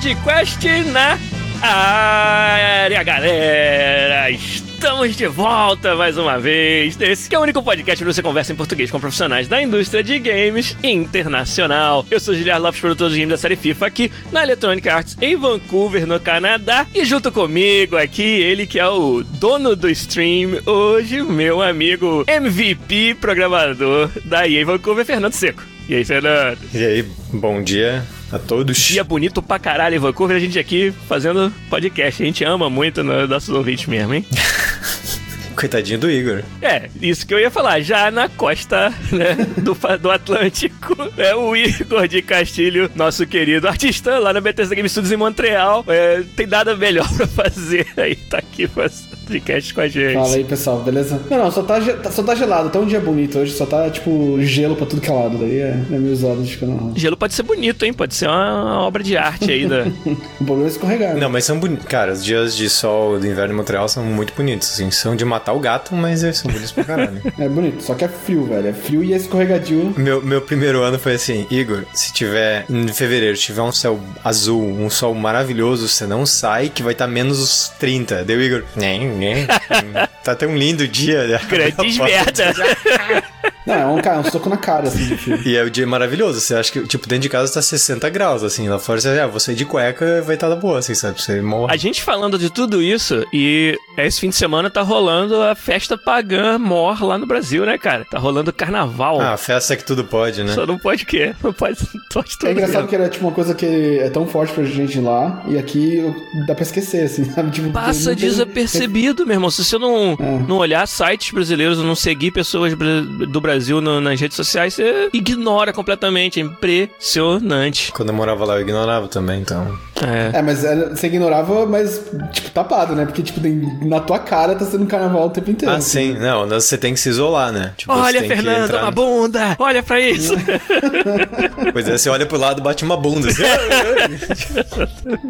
Podcast na área, galera! Estamos de volta mais uma vez. Esse que é o único podcast onde você conversa em português com profissionais da indústria de games internacional. Eu sou Giliar Lopes, produtor de games da série FIFA aqui na Electronic Arts em Vancouver, no Canadá. E junto comigo aqui, ele que é o dono do stream, hoje, meu amigo MVP programador da EA Vancouver, Fernando Seco. E aí, Fernando? E aí, bom dia a todos. Dia bonito pra caralho em Vancouver, a gente aqui fazendo podcast. A gente ama muito nos nossos ouvintes mesmo, hein? Coitadinho do Igor. É, isso que eu ia falar. Já na costa né, do, do Atlântico, é o Igor de Castilho, nosso querido artista lá na Bethesda Game Studios em Montreal. É, tem nada melhor pra fazer aí, tá aqui fazendo podcast com a gente. Fala aí, pessoal, beleza? Não, não, só tá, só tá gelado, tá um dia bonito hoje, só tá tipo gelo pra tudo que é lado, daí é, é meio usado de Gelo pode ser bonito, hein? Pode ser uma obra de arte aí. Da... o problema é escorregar. Não, mas são bonitos. Cara, os dias de sol do inverno em Montreal são muito bonitos, assim. São de matar o gato, mas eles são bonitos pra caralho. é bonito, só que é frio, velho. É frio e é escorregadio. Meu, meu primeiro ano foi assim, Igor, se tiver em fevereiro, tiver um céu azul, um sol maravilhoso, você não sai que vai estar tá menos os 30. Deu, Igor? Nem, nem. tá até um lindo dia. Né? Grandes merda. Não, é um, cara, um soco na cara, assim, de frio. E é o dia maravilhoso. Você acha que, tipo, dentro de casa tá 60 graus, assim. Lá fora você, ah, sair de cueca vai estar tá da boa, assim, sabe? Você morre. A gente falando de tudo isso, e esse fim de semana tá rolando a festa pagã mor lá no Brasil, né, cara? Tá rolando carnaval. Ah, festa que tudo pode, né? Só não pode o quê? Não pode, pode tudo. É engraçado que era, tipo, uma coisa que é tão forte pra gente lá, e aqui dá pra esquecer, assim, sabe? Tipo, Passa desapercebido, meu irmão. Se você não, é. não olhar sites brasileiros, não seguir pessoas do Brasil no, nas redes sociais, você ignora completamente. É impressionante. Quando eu morava lá, eu ignorava também, então. É, é mas você ignorava, mas, tipo, tapado, né? Porque, tipo, na tua cara tá sendo um carnaval o tempo inteiro. Ah, sim. Não, você tem que se isolar, né? Tipo, olha, Fernando, uma bunda! Olha pra isso! pois é, você olha pro lado bate uma bunda. Assim.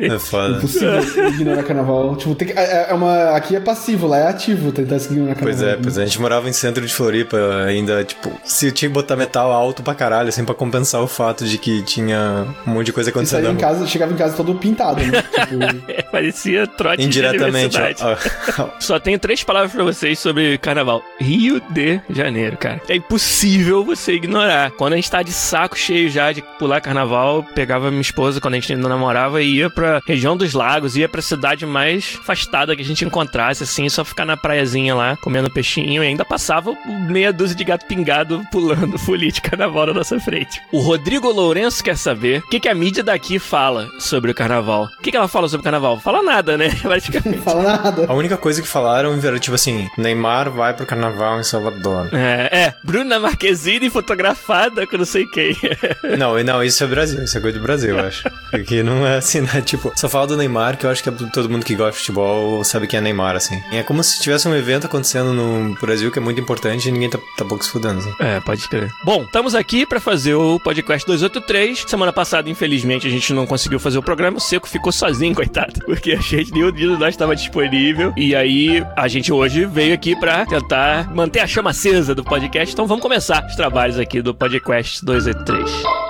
é foda. Impossível ignorar carnaval. Tipo, tem que, é, é uma, aqui é passivo, lá é ativo tentar se ignorar carnaval. Pois é, pois é. A gente morava em centro de Floripa ainda, tipo, se eu tinha que botar metal alto pra caralho, assim, pra compensar o fato de que tinha um monte de coisa acontecendo. Em casa, chegava em casa todo pintado, né? tipo... é, parecia trote Indiretamente. Só tenho três palavras pra vocês sobre carnaval. Rio de Janeiro, cara. É impossível você ignorar. Quando a gente tá de saco cheio já de pular carnaval, pegava minha esposa quando a gente ainda namorava e ia pra região dos lagos, ia pra cidade mais afastada que a gente encontrasse, assim, só ficar na praiazinha lá, comendo peixinho e ainda passava meia dúzia de gato pingado pulando folia de carnaval na nossa frente. O Rodrigo Lourenço quer saber o que, que a mídia daqui fala sobre o carnaval. O que, que ela fala sobre o carnaval? Fala nada, né? Praticamente. Fala nada. A única coisa que falaram era tipo assim: Neymar vai pro carnaval em Salvador. É, é. Bruna Marquezine fotografada com não sei quem. não, não, isso é Brasil, isso é coisa do Brasil, eu acho. Porque não é assim, né? Tipo, só fala do Neymar, que eu acho que é todo mundo que gosta de futebol sabe que é Neymar, assim. É como se tivesse um evento acontecendo no Brasil que é muito importante e ninguém tá, tá pouco se fudendo. Assim. É, pode crer. Bom, estamos aqui para fazer o podcast 283. Semana passada, infelizmente, a gente não conseguiu fazer o programa. O Seco ficou sozinho, coitado. Porque a gente, nenhum de nós estava disponível. E aí, a gente hoje veio aqui para tentar manter a chama acesa do podcast. Então vamos começar os trabalhos aqui do podcast 283.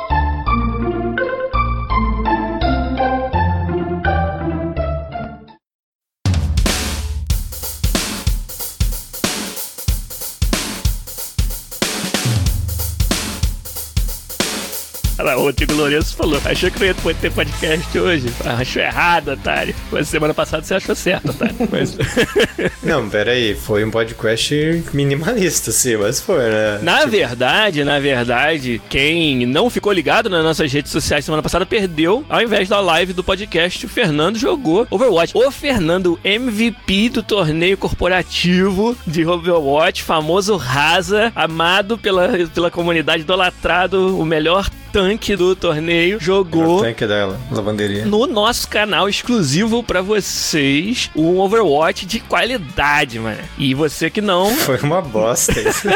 Olha lá, o Lourenço falou. Achou que não ia ter podcast hoje. Achou errado, otário. Mas semana passada você achou certo, otário. Mas... não, pera aí. Foi um podcast minimalista, sim, mas foi, né? Na tipo... verdade, na verdade, quem não ficou ligado nas nossas redes sociais semana passada perdeu. Ao invés da live do podcast, o Fernando jogou Overwatch. O Fernando, MVP do torneio corporativo de Overwatch, famoso Rasa, amado pela, pela comunidade, idolatrado, o melhor tanque do torneio, jogou O tanque dela, lavanderia. no nosso canal exclusivo pra vocês um Overwatch de qualidade, mano. E você que não, Foi uma bosta isso.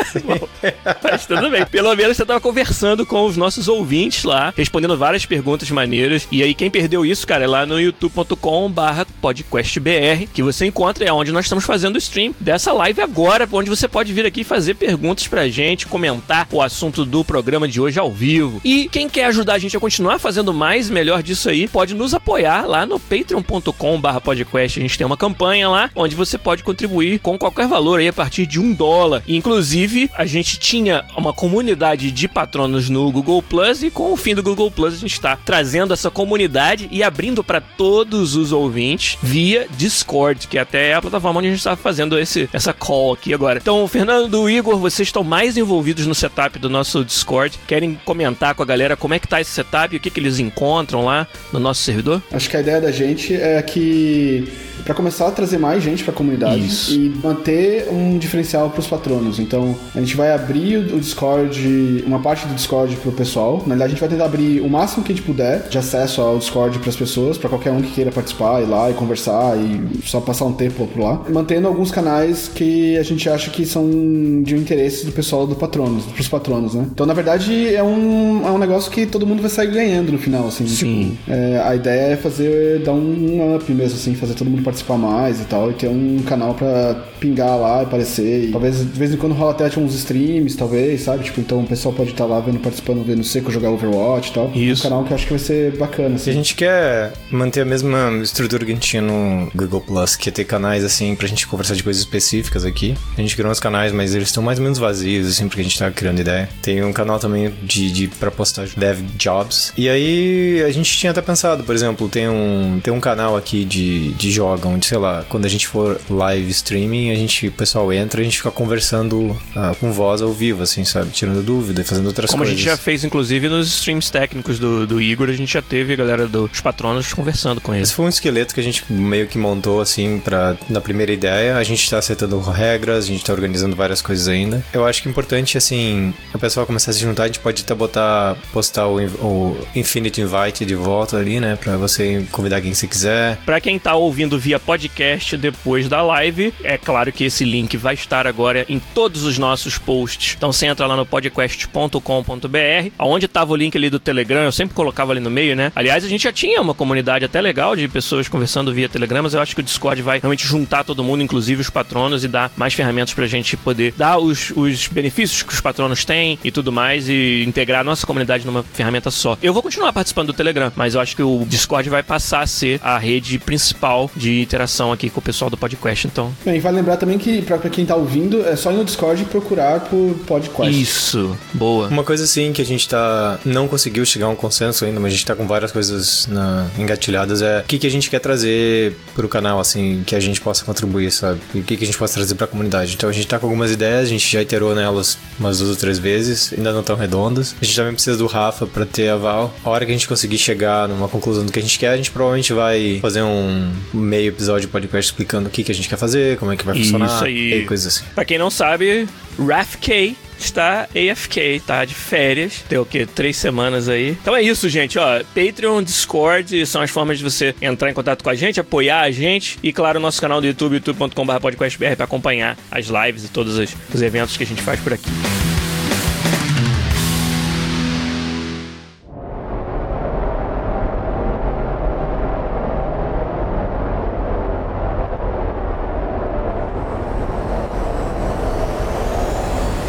mas tudo bem. Pelo menos você tava conversando com os nossos ouvintes lá, respondendo várias perguntas maneiras. E aí quem perdeu isso, cara, é lá no youtube.com/barra podcastbr que você encontra é onde nós estamos fazendo o stream dessa live agora, onde você pode vir aqui fazer perguntas pra gente, comentar o assunto do programa de hoje ao vivo. E quem quer ajudar a gente a continuar fazendo mais e melhor disso aí, pode nos apoiar lá no patreon.com/barra podcast. A gente tem uma campanha lá onde você pode contribuir com qualquer valor aí a partir de um dólar. E, inclusive, a gente tinha uma comunidade de patronos no Google Plus e com o fim do Google Plus a gente está trazendo essa comunidade e abrindo para todos os ouvintes via Discord, que até é a plataforma onde a gente está fazendo esse, essa call aqui agora. Então, Fernando, Igor, vocês estão mais envolvidos no setup do nosso Discord. Querem comentar com a galera como é que tá esse setup e o que, que eles encontram lá no nosso servidor? Acho que a ideia da gente é que para começar a trazer mais gente para a comunidade Isso. e manter um diferencial para os patronos. Então, a gente vai abrir o o Discord, uma parte do Discord pro pessoal. Na verdade, a gente vai tentar abrir o máximo que a gente puder de acesso ao Discord para as pessoas, para qualquer um que queira participar, ir lá e conversar e só passar um tempo por lá. Mantendo alguns canais que a gente acha que são de interesse do pessoal do patronos, pros patronos, né? Então, na verdade, é um, é um negócio que todo mundo vai sair ganhando no final, assim. Sim. Tipo, é, a ideia é fazer, dar um up mesmo, assim, fazer todo mundo participar mais e tal, e ter um canal pra pingar lá, aparecer, e talvez de vez em quando rola até tipo, uns streams, talvez, sabe? Tipo, então o pessoal pode estar lá vendo, participando, vendo Seco jogar Overwatch e tal. Isso. É um canal que eu acho que vai ser bacana, E a assim. gente quer manter a mesma estrutura que a gente tinha no Google Plus, que é ter canais assim pra gente conversar de coisas específicas aqui. A gente criou uns canais, mas eles estão mais ou menos vazios, assim, porque a gente tá criando ideia. Tem um canal também de, de pra postar dev jobs. E aí a gente tinha até pensado, por exemplo, tem um, tem um canal aqui de, de joga, onde, sei lá, quando a gente for live streaming, a gente, o pessoal entra e a gente fica conversando ah, com voz ao vivo, assim, sabe? Tirando dúvida e fazendo outras Como a coisas. gente já fez, inclusive, nos streams técnicos do, do Igor, a gente já teve a galera dos patronos conversando com eles. Esse foi um esqueleto que a gente meio que montou assim para na primeira ideia. A gente tá acertando regras, a gente tá organizando várias coisas ainda. Eu acho que é importante assim, o pessoal começar a se juntar, a gente pode até botar postar o, o Infinite Invite de volta ali, né, para você convidar quem você quiser. Pra quem tá ouvindo via podcast depois da live, é claro que esse link vai estar agora em todos os nossos posts. Então você entra lá no podcast.com.br, aonde tava o link ali do Telegram, eu sempre colocava ali no meio, né? Aliás, a gente já tinha uma comunidade até legal de pessoas conversando via Telegram, mas eu acho que o Discord vai realmente juntar todo mundo, inclusive os patronos, e dar mais ferramentas pra gente poder dar os, os benefícios que os patronos têm e tudo mais, e integrar a nossa comunidade numa ferramenta só. Eu vou continuar participando do Telegram, mas eu acho que o Discord vai passar a ser a rede principal de interação aqui com o pessoal do podcast, então. Bem, vale lembrar também que pra, pra quem tá ouvindo, é só ir no Discord e procurar por podcast. Isso, boa. Uma coisa assim que a gente tá não conseguiu chegar a um consenso ainda, mas a gente tá com várias coisas na- engatilhadas é o que, que a gente quer trazer pro canal assim, que a gente possa contribuir, sabe? E o que, que a gente possa trazer pra comunidade. Então a gente tá com algumas ideias, a gente já iterou nelas umas duas ou três vezes, ainda não tão redondas. A gente também precisa do Rafa pra ter aval. A hora que a gente conseguir chegar numa conclusão do que a gente quer, a gente provavelmente vai fazer um meio episódio podcast explicando o que, que a gente quer fazer, como é que vai funcionar Isso aí. e coisas assim. Pra quem não sabe, RAFK está AFK, tá de férias. Tem o quê? Três semanas aí. Então é isso, gente, ó. Patreon, Discord são as formas de você entrar em contato com a gente, apoiar a gente. E, claro, nosso canal do YouTube, youtube.com.br pra acompanhar as lives e todos os, os eventos que a gente faz por aqui.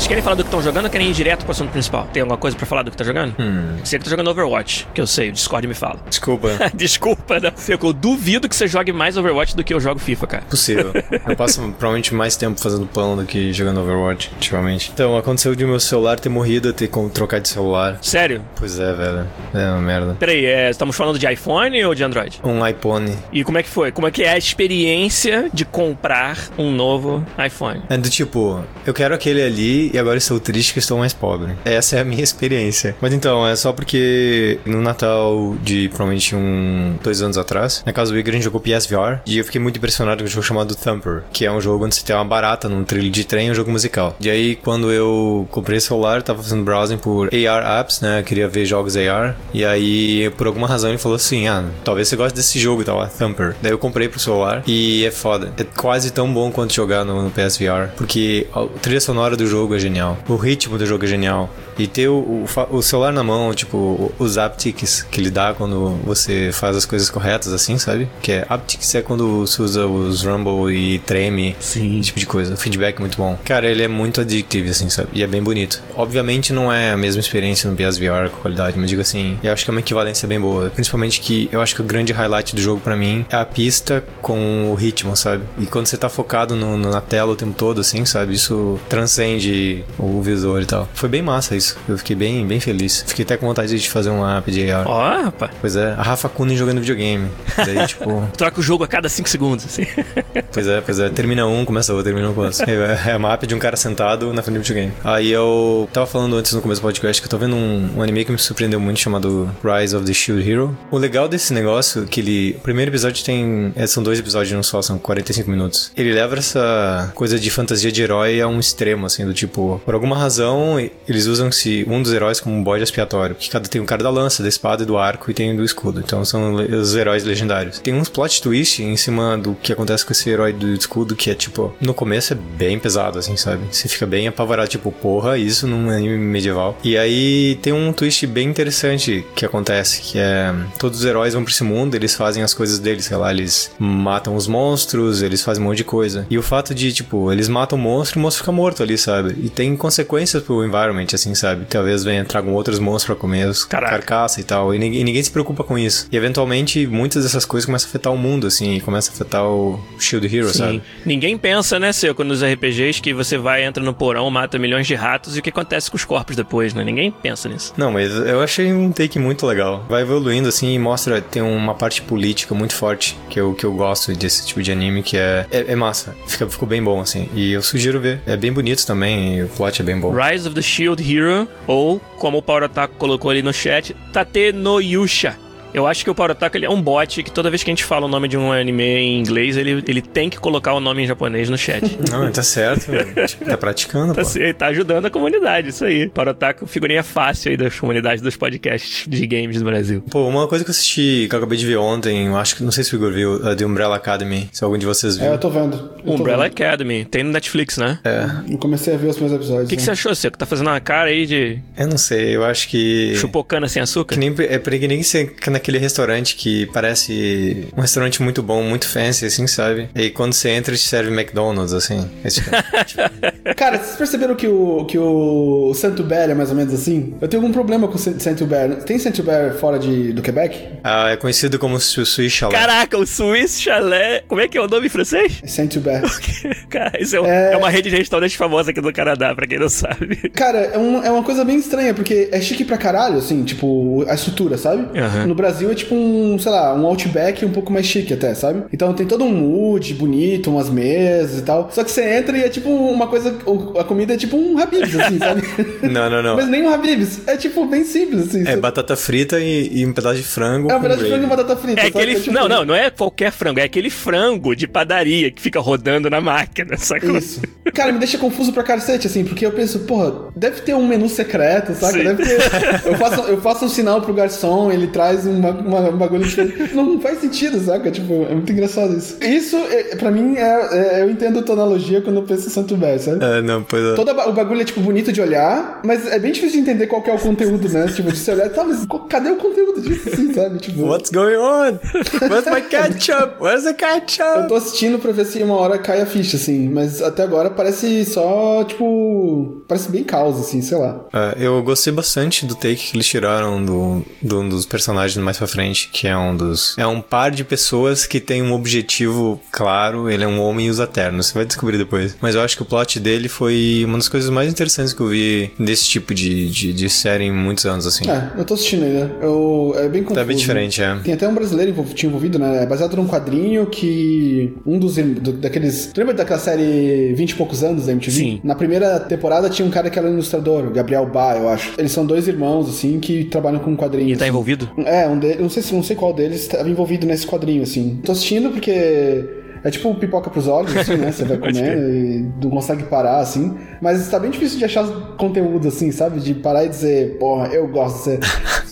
Vocês querem falar do que estão jogando ou querem ir direto pro assunto principal? Tem alguma coisa pra falar do que tá jogando? Hum. Você que tá jogando Overwatch, que eu sei, o Discord me fala. Desculpa. Desculpa? Seco, eu duvido que você jogue mais Overwatch do que eu jogo FIFA, cara. Possível. Eu passo provavelmente mais tempo fazendo pão do que jogando Overwatch, ultimamente. Então, aconteceu de meu celular ter morrido, ter como trocar de celular. Sério? Pois é, velho. É uma merda. Peraí, é, estamos falando de iPhone ou de Android? Um iPhone. E como é que foi? Como é que é a experiência de comprar um novo iPhone? É do tipo, eu quero aquele ali e agora estou triste que estou mais pobre. Essa é a minha experiência. Mas então, é só porque no Natal de provavelmente um dois anos atrás, na casa do Igor a gente jogou PSVR e eu fiquei muito impressionado com um jogo chamado Thumper, que é um jogo onde você tem uma barata num trilho de trem, um jogo musical. E aí, quando eu comprei o celular, tava fazendo browsing por AR apps, né? Eu queria ver jogos AR. E aí, por alguma razão, ele falou assim: Ah, talvez você goste desse jogo e tal, Thumper. Daí eu comprei pro celular e é foda. É quase tão bom quanto jogar no PSVR, porque a trilha sonora do jogo é genial, o ritmo do jogo é genial. E ter o, o, o celular na mão, tipo, os aptics que ele dá quando você faz as coisas corretas, assim, sabe? Que é aptics é quando você usa os rumble e treme, Sim. esse tipo de coisa. O feedback é muito bom. Cara, ele é muito addictive, assim, sabe? E é bem bonito. Obviamente não é a mesma experiência no PSVR com qualidade, mas digo assim, eu acho que é uma equivalência bem boa. Principalmente que eu acho que o grande highlight do jogo para mim é a pista com o ritmo, sabe? E quando você tá focado no, no, na tela o tempo todo, assim, sabe? Isso transcende o visor e tal. Foi bem massa isso. Eu fiquei bem, bem feliz. Fiquei até com vontade de fazer um app de AR. Ó, oh, rapaz. Pois é, a Rafa Kunin jogando videogame. Daí, tipo. Troca o jogo a cada 5 segundos, assim. pois é, pois é. Termina um, começa outro, termina um, começa. É, é uma app de um cara sentado na frente do videogame. Aí eu tava falando antes no começo do podcast que eu tô vendo um, um anime que me surpreendeu muito chamado Rise of the Shield Hero. O legal desse negócio é que ele. O primeiro episódio tem. É, são dois episódios não só, são 45 minutos. Ele leva essa coisa de fantasia de herói a um extremo, assim, do tipo, por alguma razão, eles usam-se um dos heróis como um bode expiatório. Que cada tem um cara da lança, da espada e do arco e tem do escudo. Então são os heróis legendários. Tem uns plot twist em cima do que acontece com esse herói do escudo, que é tipo, no começo é bem pesado, assim, sabe? Você fica bem apavorado, tipo, porra, isso num anime medieval. E aí tem um twist bem interessante que acontece, que é todos os heróis vão pra esse mundo, eles fazem as coisas deles, sei lá, eles matam os monstros, eles fazem um monte de coisa. E o fato de, tipo, eles matam o monstro o monstro fica morto ali, sabe? E tem consequências pro environment, assim, sabe? Talvez venha, tragam outros monstros pra comer os carcaça e tal. E ninguém, e ninguém se preocupa com isso. E eventualmente muitas dessas coisas começam a afetar o mundo, assim, e começa a afetar o Shield Hero, Sim. sabe? Ninguém pensa, né, Seco, nos RPGs que você vai, entra no porão, mata milhões de ratos e o que acontece com os corpos depois, né? Ninguém pensa nisso. Não, mas eu achei um take muito legal. Vai evoluindo assim e mostra, tem uma parte política muito forte que eu, que eu gosto desse tipo de anime, que é, é, é massa. Fica, ficou bem bom, assim. E eu sugiro ver. É bem bonito também e o plot é bem bom. Rise of the Shield Hero, ou como o Power Otaku colocou ali no chat, Tate no Yusha. Eu acho que o Power Otaku ele é um bot que toda vez que a gente fala o nome de um anime em inglês, ele, ele tem que colocar o nome em japonês no chat. Não, tá certo, velho. Tá praticando, Tá, pô. tá ajudando a comunidade, isso aí. Power Otaku, figurinha fácil aí das comunidades dos podcasts de games do Brasil. Pô, uma coisa que eu assisti, que eu acabei de ver ontem, eu acho que, não sei se o Igor viu, é de Umbrella Academy, se algum de vocês viu. É, eu tô vendo. Eu tô Umbrella vendo. Academy, tem no Netflix, né? É, Eu comecei a ver os meus episódios. O que, que né? você achou, Seco? Tá fazendo uma cara aí de eu não sei, eu acho que... chupocana sem açúcar? Que nem, é que nem você fica naquele restaurante que parece um restaurante muito bom, muito fancy, assim, sabe? E quando você entra, te serve McDonald's, assim. Esse tipo. Cara, vocês perceberam que o, que o Santo Bear é mais ou menos assim? Eu tenho algum problema com o Santo Bear. Tem Santo Bear fora de, do Quebec? ah, é conhecido como Su- Swiss Chalet. Caraca, o Swiss Chalet. Como é que é o nome em francês? Saint Bear. Cara, isso é, um- É. é uma rede de restaurantes famosa aqui do Canadá, pra quem não sabe. Cara, é, um- é uma coisa bem estranha, porque é chique pra caralho, assim, tipo, a estrutura, sabe? Aham. No Brasil é tipo um, sei lá, um Outback um pouco mais chique até, sabe? Então tem todo um mood bonito, umas mesas e tal. Só que você entra e é tipo uma coisa, a comida é tipo um Habib's, assim, sabe? Não, não, não. Mas nem um Habib's, é tipo bem simples, assim. É Você- batata frita e, e um pedaço de frango. É um pedaço de frango e batata frita. É sabe? aquele. tipo- Não, não, não é qualquer frango, é aquele frango de padaria que fica rodando na máquina, sacou? Isso. Cara, me deixa confuso pra cacete, assim, porque eu penso, porra, deve ter um menu secreto, saca? Sim. Deve ter. Eu faço, eu faço um sinal pro garçom, ele traz uma, uma- um bagulho diferente. Não faz sentido, saca? Tipo, é muito engraçado isso. Isso, é, pra mim, é, é- eu entendo tua analogia quando eu penso em Santo Bé, sabe? É, não, pois é. Todo o bagulho é, tipo, bonito de olhar, mas é bem difícil de entender qual que é o conteúdo, né? Tipo, de você olhar, tá, mas cadê o conteúdo disso, assim, sabe? Tipo, What's going on? Where's my ketchup? Where's the Eu ketchup? tô assistindo pra ver se uma hora cai a ficha, assim, mas até agora parece só, tipo. Parece bem caos, assim, sei lá. É, eu gostei bastante do take que eles tiraram do, do dos personagens mais pra frente, que é um dos. É um par de pessoas que tem um objetivo claro, ele é um homem e usa terno. Você vai descobrir depois. Mas eu acho que o plot dele foi uma das coisas mais interessantes que eu vi desse tipo de, de, de série em muitos anos, assim. É, eu tô assistindo ainda. Eu, é bem confuso. Tá bem diferente, é. Tem até um brasileiro envol- tinha envolvido, né? É baseado num quadrinho que um dos do- daqueles. Tu lembra daquela série 20 e poucos anos da MTV? Sim. Na primeira temporada tinha um cara que era ilustrador, o Gabriel Bá, eu acho. Eles são dois irmãos, assim, que trabalham com quadrinhos. E tá envolvido? É, um deles, não sei se não sei qual deles estava envolvido nesse quadrinho, assim. Tô assistindo porque é tipo pipoca pros olhos, assim, né? Você vai comendo e não consegue parar, assim. Mas tá bem difícil de achar conteúdo, assim, sabe? De parar e dizer, porra, eu gosto de ser.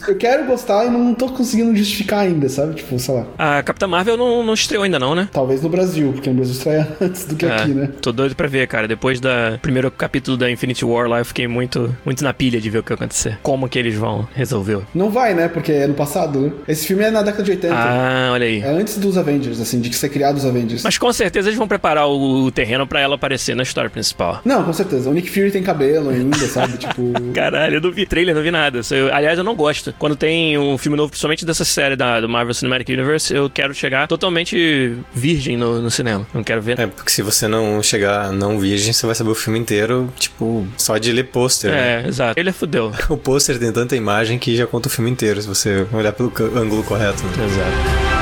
Eu quero gostar e não tô conseguindo justificar ainda, sabe? Tipo, sei lá. A Capitã Marvel não, não estreou ainda não, né? Talvez no Brasil, porque no Brasil estreia antes do que É, aqui, né? Tô doido pra ver, cara. Depois do primeiro capítulo da Infinity War lá, eu fiquei muito, muito na pilha de ver o que vai acontecer. Como que eles vão resolver. Não vai, né? Porque é no passado, né? Esse filme é na década de 80. Ah, olha aí. É antes dos Avengers, assim, de que ser criado os Avengers. Mas com certeza eles vão preparar o, terreno pra ela aparecer na história principal. Não, com certeza. O Nick Fury tem cabelo ainda, sabe? Tipo. Caralho, eu não vi trailer, não vi nada. Eu- aliás, eu não gosto. Quando tem um filme novo, principalmente dessa série da, do Marvel Cinematic Universe, eu quero chegar totalmente virgem no, no cinema. Não quero ver. É, porque se você não chegar não virgem, você vai saber o filme inteiro, tipo, só de ler pôster. né? É, exato. Ele é fudeu. O pôster tem tanta imagem que já conta o filme inteiro, se você olhar pelo ângulo correto. né? Exato.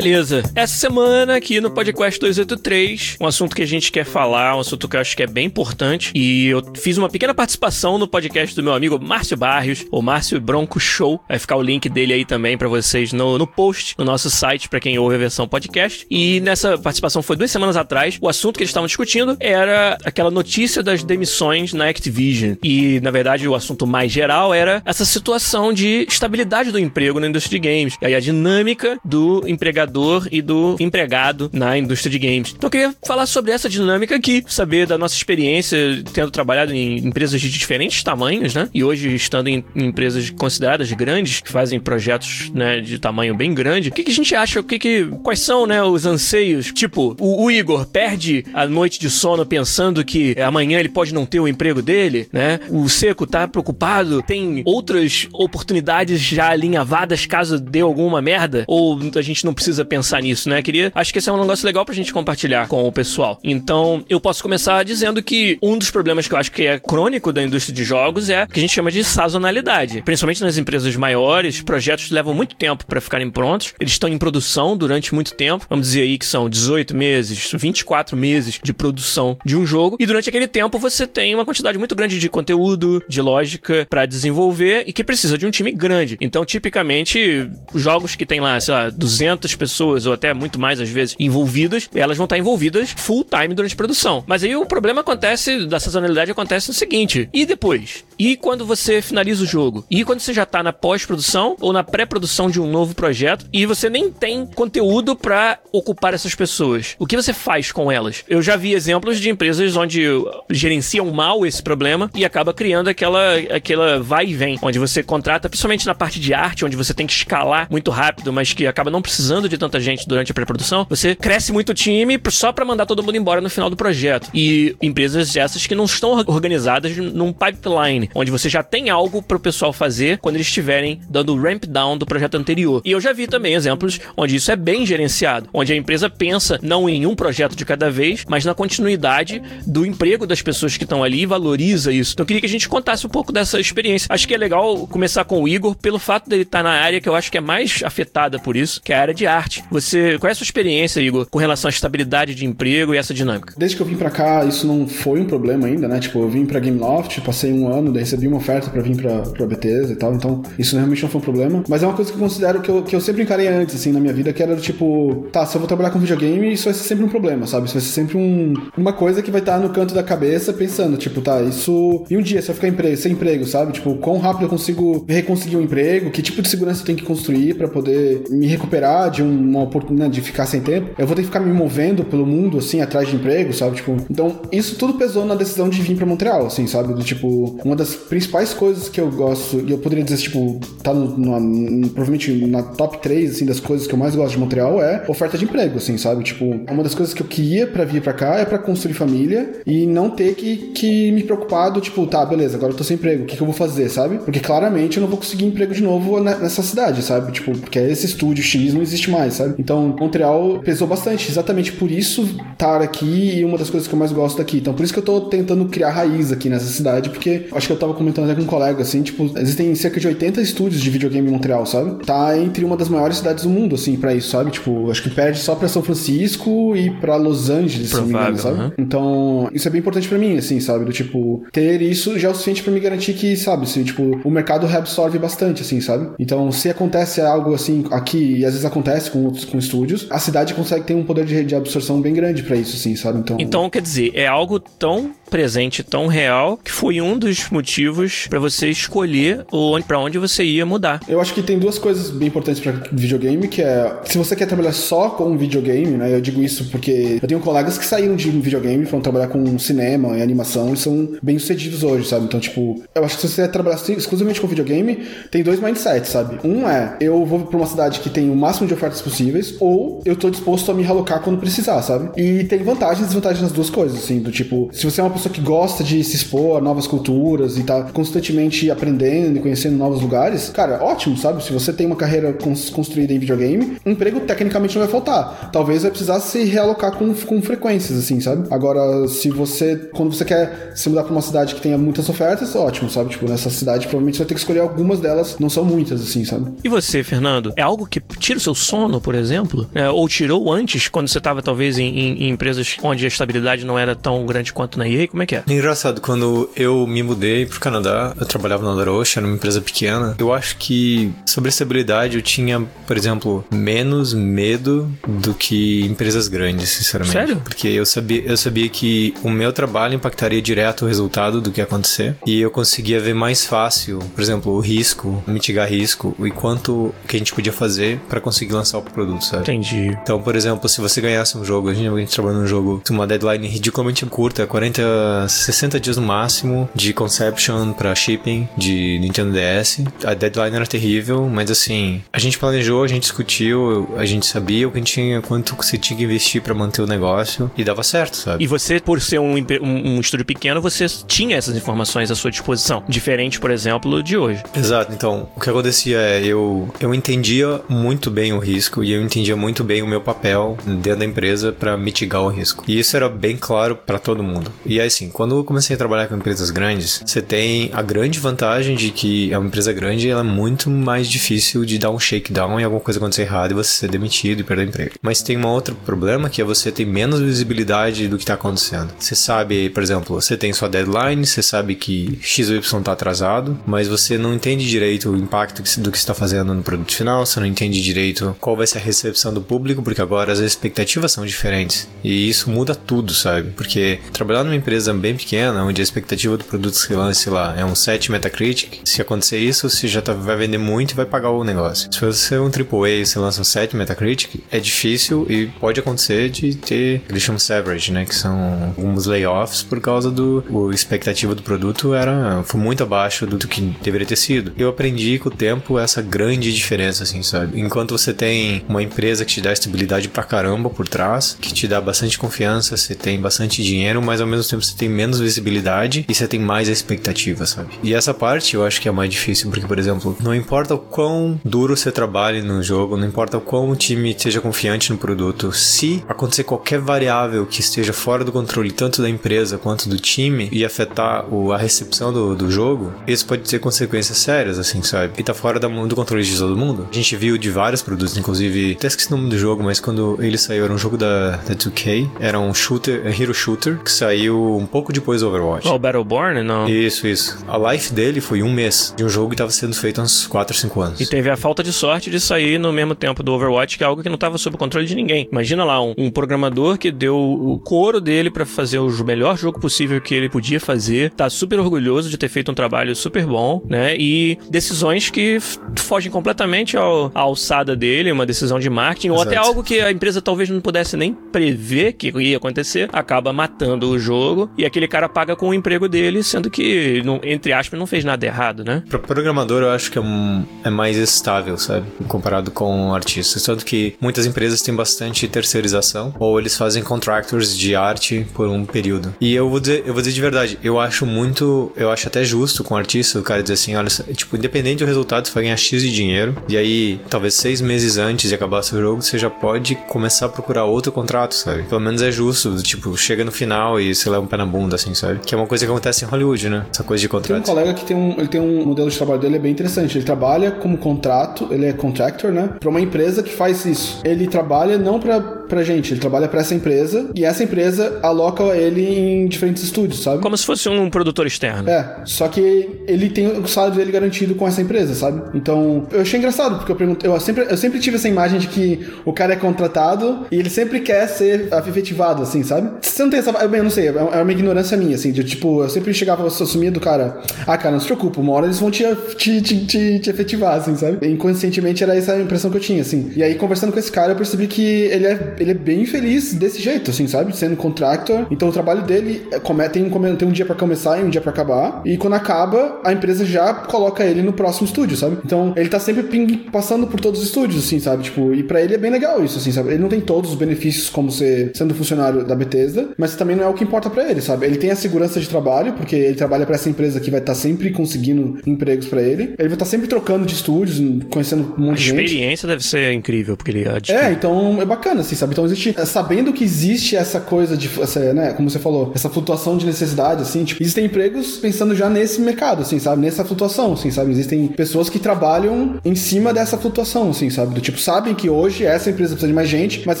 Beleza. Essa semana aqui no Podcast 283, um assunto que a gente quer falar, um assunto que eu acho que é bem importante. E eu fiz uma pequena participação no podcast do meu amigo Márcio Barrios, o Márcio Bronco Show. Vai ficar o link dele aí também pra vocês no, no post, no nosso site, pra quem ouve a versão podcast. E nessa participação foi duas semanas atrás. O assunto que eles estavam discutindo era aquela notícia das demissões na Activision. E, na verdade, o assunto mais geral era essa situação de estabilidade do emprego na indústria de games. E aí a dinâmica do empregador e do empregado na indústria de games. Então eu queria falar sobre essa dinâmica aqui, saber da nossa experiência tendo trabalhado em empresas de diferentes tamanhos, né? E hoje estando em, em empresas consideradas grandes, que fazem projetos, né, de tamanho bem grande. O que, que a gente acha? O que que, quais são, né, os anseios? Tipo, o, o Igor perde a noite de sono pensando que amanhã ele pode não ter o emprego dele, né? O Seco tá preocupado, tem outras oportunidades já alinhavadas caso dê alguma merda? Ou a gente não precisa pensar nisso, né? Queria, acho que esse é um negócio legal pra gente compartilhar com o pessoal. Então, eu posso começar dizendo que um dos problemas que eu acho que é crônico da indústria de jogos é o que a gente chama de sazonalidade. Principalmente nas empresas maiores, projetos levam muito tempo pra ficarem prontos. Eles estão em produção durante muito tempo. Vamos dizer aí que são 18 meses, 24 meses de produção de um jogo. E durante aquele tempo você tem uma quantidade muito grande de conteúdo, de lógica pra desenvolver e que precisa de um time grande. Então, tipicamente, jogos que tem lá, sei lá, 200 pessoas ou até muito mais às vezes envolvidas, elas vão estar envolvidas full time durante a produção. Mas aí o problema acontece, da sazonalidade acontece no seguinte: e depois? E quando você finaliza o jogo? E quando você já tá na pós-produção ou na pré-produção de um novo projeto e você nem tem conteúdo pra ocupar essas pessoas? O que você faz com elas? Eu já vi exemplos de empresas onde gerenciam mal esse problema e acaba criando aquela, aquela vai e vem, onde você contrata, principalmente na parte de arte, onde você tem que escalar muito rápido, mas que acaba não precisando de tanta gente durante a pré-produção, você cresce muito o time só pra mandar todo mundo embora no final do projeto. E empresas essas que não estão organizadas num pipeline, onde você já tem algo pro pessoal fazer quando eles estiverem dando o ramp down do projeto anterior. E eu já vi também exemplos onde isso é bem gerenciado, onde a empresa pensa não em um projeto de cada vez, mas na continuidade do emprego das pessoas que estão ali e valoriza isso. Então eu queria que a gente contasse um pouco dessa experiência. Acho que é legal começar com o Igor pelo fato dele estar na área que eu acho que é mais afetada por isso, que é a área de arte. Você, qual é a sua experiência, Igor, com relação à estabilidade de emprego e essa dinâmica? Desde que eu vim pra cá, isso não foi um problema ainda, né? Tipo, eu vim pra Gameloft, passei um ano, daí recebi uma oferta pra vir pra, pra Bethesda e tal, então isso realmente não foi um problema. Mas é uma coisa que eu considero que eu, que eu sempre encarei antes, assim, na minha vida, que era tipo, tá, se eu vou trabalhar com videogame, isso vai ser sempre um problema, sabe? Isso vai ser sempre um, uma coisa que vai estar no canto da cabeça pensando, tipo, tá, isso. E um dia, se eu ficar emprego, sem emprego, sabe? Tipo, quão rápido eu consigo reconseguir um emprego, que tipo de segurança eu tenho que construir pra poder me recuperar de uma oportunidade de ficar sem tempo. Eu vou ter que ficar me movendo pelo mundo, assim, atrás de emprego, sabe? Tipo, então, isso tudo pesou na decisão de vir pra Montreal, assim, sabe? Do tipo, uma das das principais coisas que eu gosto, e eu poderia dizer, tipo, tá no, no, provavelmente na top 3, assim, das coisas que eu mais gosto de Montreal é oferta de emprego, assim, sabe? Tipo, uma das coisas que eu queria para vir para cá é para construir família e não ter que, que me preocupar do tipo, tá, beleza, agora eu tô sem emprego, o que, que eu vou fazer, sabe? Porque claramente eu não vou conseguir emprego de novo nessa cidade, sabe? Tipo, porque esse estúdio X não existe mais, sabe? Então, Montreal pesou bastante, exatamente por isso estar aqui e uma das coisas que eu mais gosto daqui. Então, por isso que eu tô tentando criar raiz aqui nessa cidade, porque acho que eu tava comentando até com um colega, assim, tipo, existem cerca de 80 estúdios de videogame em Montreal, sabe? Tá entre uma das maiores cidades do mundo, assim, para isso, sabe? Tipo, acho que perde só pra São Francisco e para Los Angeles, Provável, se não me engano, sabe? Uhum. Então, isso é bem importante para mim, assim, sabe? Do tipo, ter isso já é o suficiente para me garantir que, sabe, se, tipo, o mercado reabsorve bastante, assim, sabe? Então, se acontece algo assim aqui, e às vezes acontece com outros com estúdios, a cidade consegue ter um poder de, de absorção bem grande para isso, assim, sabe? Então, então, quer dizer, é algo tão presente, tão real, que foi um dos motivos para você escolher para onde você ia mudar. Eu acho que tem duas coisas bem importantes para videogame, que é se você quer trabalhar só com videogame, né? Eu digo isso porque eu tenho colegas que saíram de videogame, foram trabalhar com cinema e animação e são bem sucedidos hoje, sabe? Então, tipo, eu acho que se você quer trabalhar exclusivamente com videogame, tem dois mindsets, sabe? Um é eu vou para uma cidade que tem o máximo de ofertas possíveis, ou eu tô disposto a me realocar quando precisar, sabe? E tem vantagens e desvantagens nas duas coisas, assim, do tipo, se você é uma pessoa que gosta de se expor a novas culturas e tá constantemente aprendendo e conhecendo novos lugares, cara, ótimo, sabe? Se você tem uma carreira construída em videogame, emprego tecnicamente não vai faltar. Talvez vai precisar se realocar com, com frequências, assim, sabe? Agora, se você, quando você quer se mudar pra uma cidade que tenha muitas ofertas, ótimo, sabe? Tipo, nessa cidade provavelmente você vai ter que escolher algumas delas, não são muitas, assim, sabe? E você, Fernando? É algo que tira o seu sono, por exemplo? É, ou tirou antes, quando você tava talvez em, em, em empresas onde a estabilidade não era tão grande quanto na EA? Como é que é? Engraçado, quando eu me mudei pro Canadá, eu trabalhava na Laroche, era uma empresa pequena. Eu acho que sobre estabilidade eu tinha, por exemplo, menos medo do que empresas grandes, sinceramente. Sério? Porque eu sabia, eu sabia que o meu trabalho impactaria direto o resultado do que ia acontecer. E eu conseguia ver mais fácil, por exemplo, o risco, mitigar risco e quanto que a gente podia fazer para conseguir lançar o produto, sabe? Entendi. Então, por exemplo, se você ganhasse um jogo, a gente, a gente trabalha num jogo com uma deadline ridiculamente curta, 40, 60 dias no máximo de conception para shipping de Nintendo DS. A deadline era terrível, mas assim, a gente planejou, a gente discutiu, a gente sabia o que tinha, quanto você tinha que investir para manter o negócio e dava certo, sabe? E você, por ser um, um, um estúdio pequeno, você tinha essas informações à sua disposição, diferente, por exemplo, de hoje. Exato. Então, o que acontecia é eu eu entendia muito bem o risco e eu entendia muito bem o meu papel dentro da empresa para mitigar o risco. E isso era bem claro para todo mundo. E aí, assim, quando eu comecei a trabalhar com empresas grandes, você tem a grande vantagem de que é uma empresa grande ela é muito mais difícil de dar um shakedown e alguma coisa acontecer errado e você ser demitido e perder o emprego. Mas tem um outro problema que é você ter menos visibilidade do que está acontecendo. Você sabe, por exemplo, você tem sua deadline, você sabe que XY está atrasado, mas você não entende direito o impacto do que está fazendo no produto final, você não entende direito qual vai ser a recepção do público, porque agora as expectativas são diferentes. E isso muda tudo, sabe? Porque trabalhar numa empresa bem pequena, onde a expectativa do produto que lance lá é um 7 Metacritic, se acontecer isso, você já tá, vai vender muito e vai pagar o negócio. Se você é um AAA e você lança um 7 Metacritic, é difícil e pode acontecer de ter, eles chamam severage, né? Que são alguns layoffs por causa do a expectativa do produto era foi muito abaixo do, do que deveria ter sido. Eu aprendi com o tempo essa grande diferença, assim, sabe? Enquanto você tem uma empresa que te dá estabilidade pra caramba por trás, que te dá bastante confiança, você tem bastante dinheiro, mas ao mesmo tempo você tem menos visibilidade e você tem mais expectativa, sabe? E essa parte eu acho que é mais difícil, porque, por exemplo, não importa o quão duro você trabalhe no jogo, não importa o quão o time esteja confiante no produto, se acontecer qualquer variável que esteja fora do controle tanto da empresa quanto do time e afetar o, a recepção do, do jogo, isso pode ter consequências sérias, assim, sabe? E tá fora da, do controle de todo mundo. A gente viu de vários produtos, inclusive, até esqueci o nome do jogo, mas quando ele saiu, era um jogo da, da 2K, era um shooter, um hero shooter, que saiu um pouco depois do Overwatch. Oh, o Battleborn, não? Isso, isso. A life dele foi um mês de um jogo que estava sendo feito há uns 4, 5 anos. E teve a falta de sorte de sair no mesmo tempo do Overwatch, que é algo que não estava sob controle de ninguém. Imagina lá, um, um programador que deu o couro dele para fazer o melhor jogo possível que ele podia fazer, tá super orgulhoso de ter feito um trabalho super bom, né? E decisões que fogem completamente ao, à alçada dele, uma decisão de marketing, Exato. ou até algo que a empresa talvez não pudesse nem prever que ia acontecer, acaba matando o jogo jogo e aquele cara paga com o emprego dele, sendo que, entre aspas, não fez nada errado, né? Para programador, eu acho que é, um, é mais estável, sabe? Comparado com artistas. Tanto que muitas empresas têm bastante terceirização ou eles fazem contractors de arte por um período. E eu vou dizer, eu vou dizer de verdade, eu acho muito, eu acho até justo com o artista o cara dizer assim, olha, tipo, independente do resultado, você vai ganhar X de dinheiro. E aí, talvez seis meses antes de acabar seu jogo, você já pode começar a procurar outro contrato, sabe? Pelo menos é justo, tipo, chega no final e leva um pé na bunda, assim, sabe? Que é uma coisa que acontece em Hollywood, né? Essa coisa de contrato. Tem um colega que tem um, ele tem um modelo de trabalho dele é bem interessante. Ele trabalha como contrato, ele é contractor, né? Pra uma empresa que faz isso. Ele trabalha não pra, pra gente, ele trabalha pra essa empresa e essa empresa aloca ele em diferentes estúdios, sabe? Como se fosse um produtor externo. É, só que ele tem o salário dele garantido com essa empresa, sabe? Então, eu achei engraçado, porque eu pergunto, eu sempre, eu sempre tive essa imagem de que o cara é contratado e ele sempre quer ser efetivado, assim, sabe? Você não tem essa. Eu, eu não sei, é uma ignorância minha, assim, de tipo, eu sempre chegava assumir do cara, ah, cara, não se preocupa, uma hora eles vão te, te, te, te, te efetivar, assim, sabe? Inconscientemente era essa a impressão que eu tinha, assim. E aí, conversando com esse cara, eu percebi que ele é, ele é bem feliz desse jeito, assim, sabe? Sendo contractor. Então o trabalho dele é, tem, um, tem um dia para começar e um dia para acabar. E quando acaba, a empresa já coloca ele no próximo estúdio, sabe? Então ele tá sempre ping, passando por todos os estúdios, assim, sabe? Tipo, e para ele é bem legal isso, assim, sabe? Ele não tem todos os benefícios como ser sendo funcionário da Bethesda, mas também não é o que importa para ele, sabe? Ele tem a segurança de trabalho, porque ele trabalha para essa empresa que vai estar tá sempre conseguindo empregos para ele. Ele vai estar tá sempre trocando de estúdios, conhecendo um monte de gente. A experiência deve ser incrível, porque ele adquire. É, então é bacana, assim, sabe? Então existe, sabendo que existe essa coisa de, essa, né, como você falou, essa flutuação de necessidade, assim, tipo, existem empregos pensando já nesse mercado, assim, sabe? Nessa flutuação, assim, sabe? Existem pessoas que trabalham em cima dessa flutuação, assim, sabe? Do tipo, sabem que hoje essa empresa precisa de mais gente, mas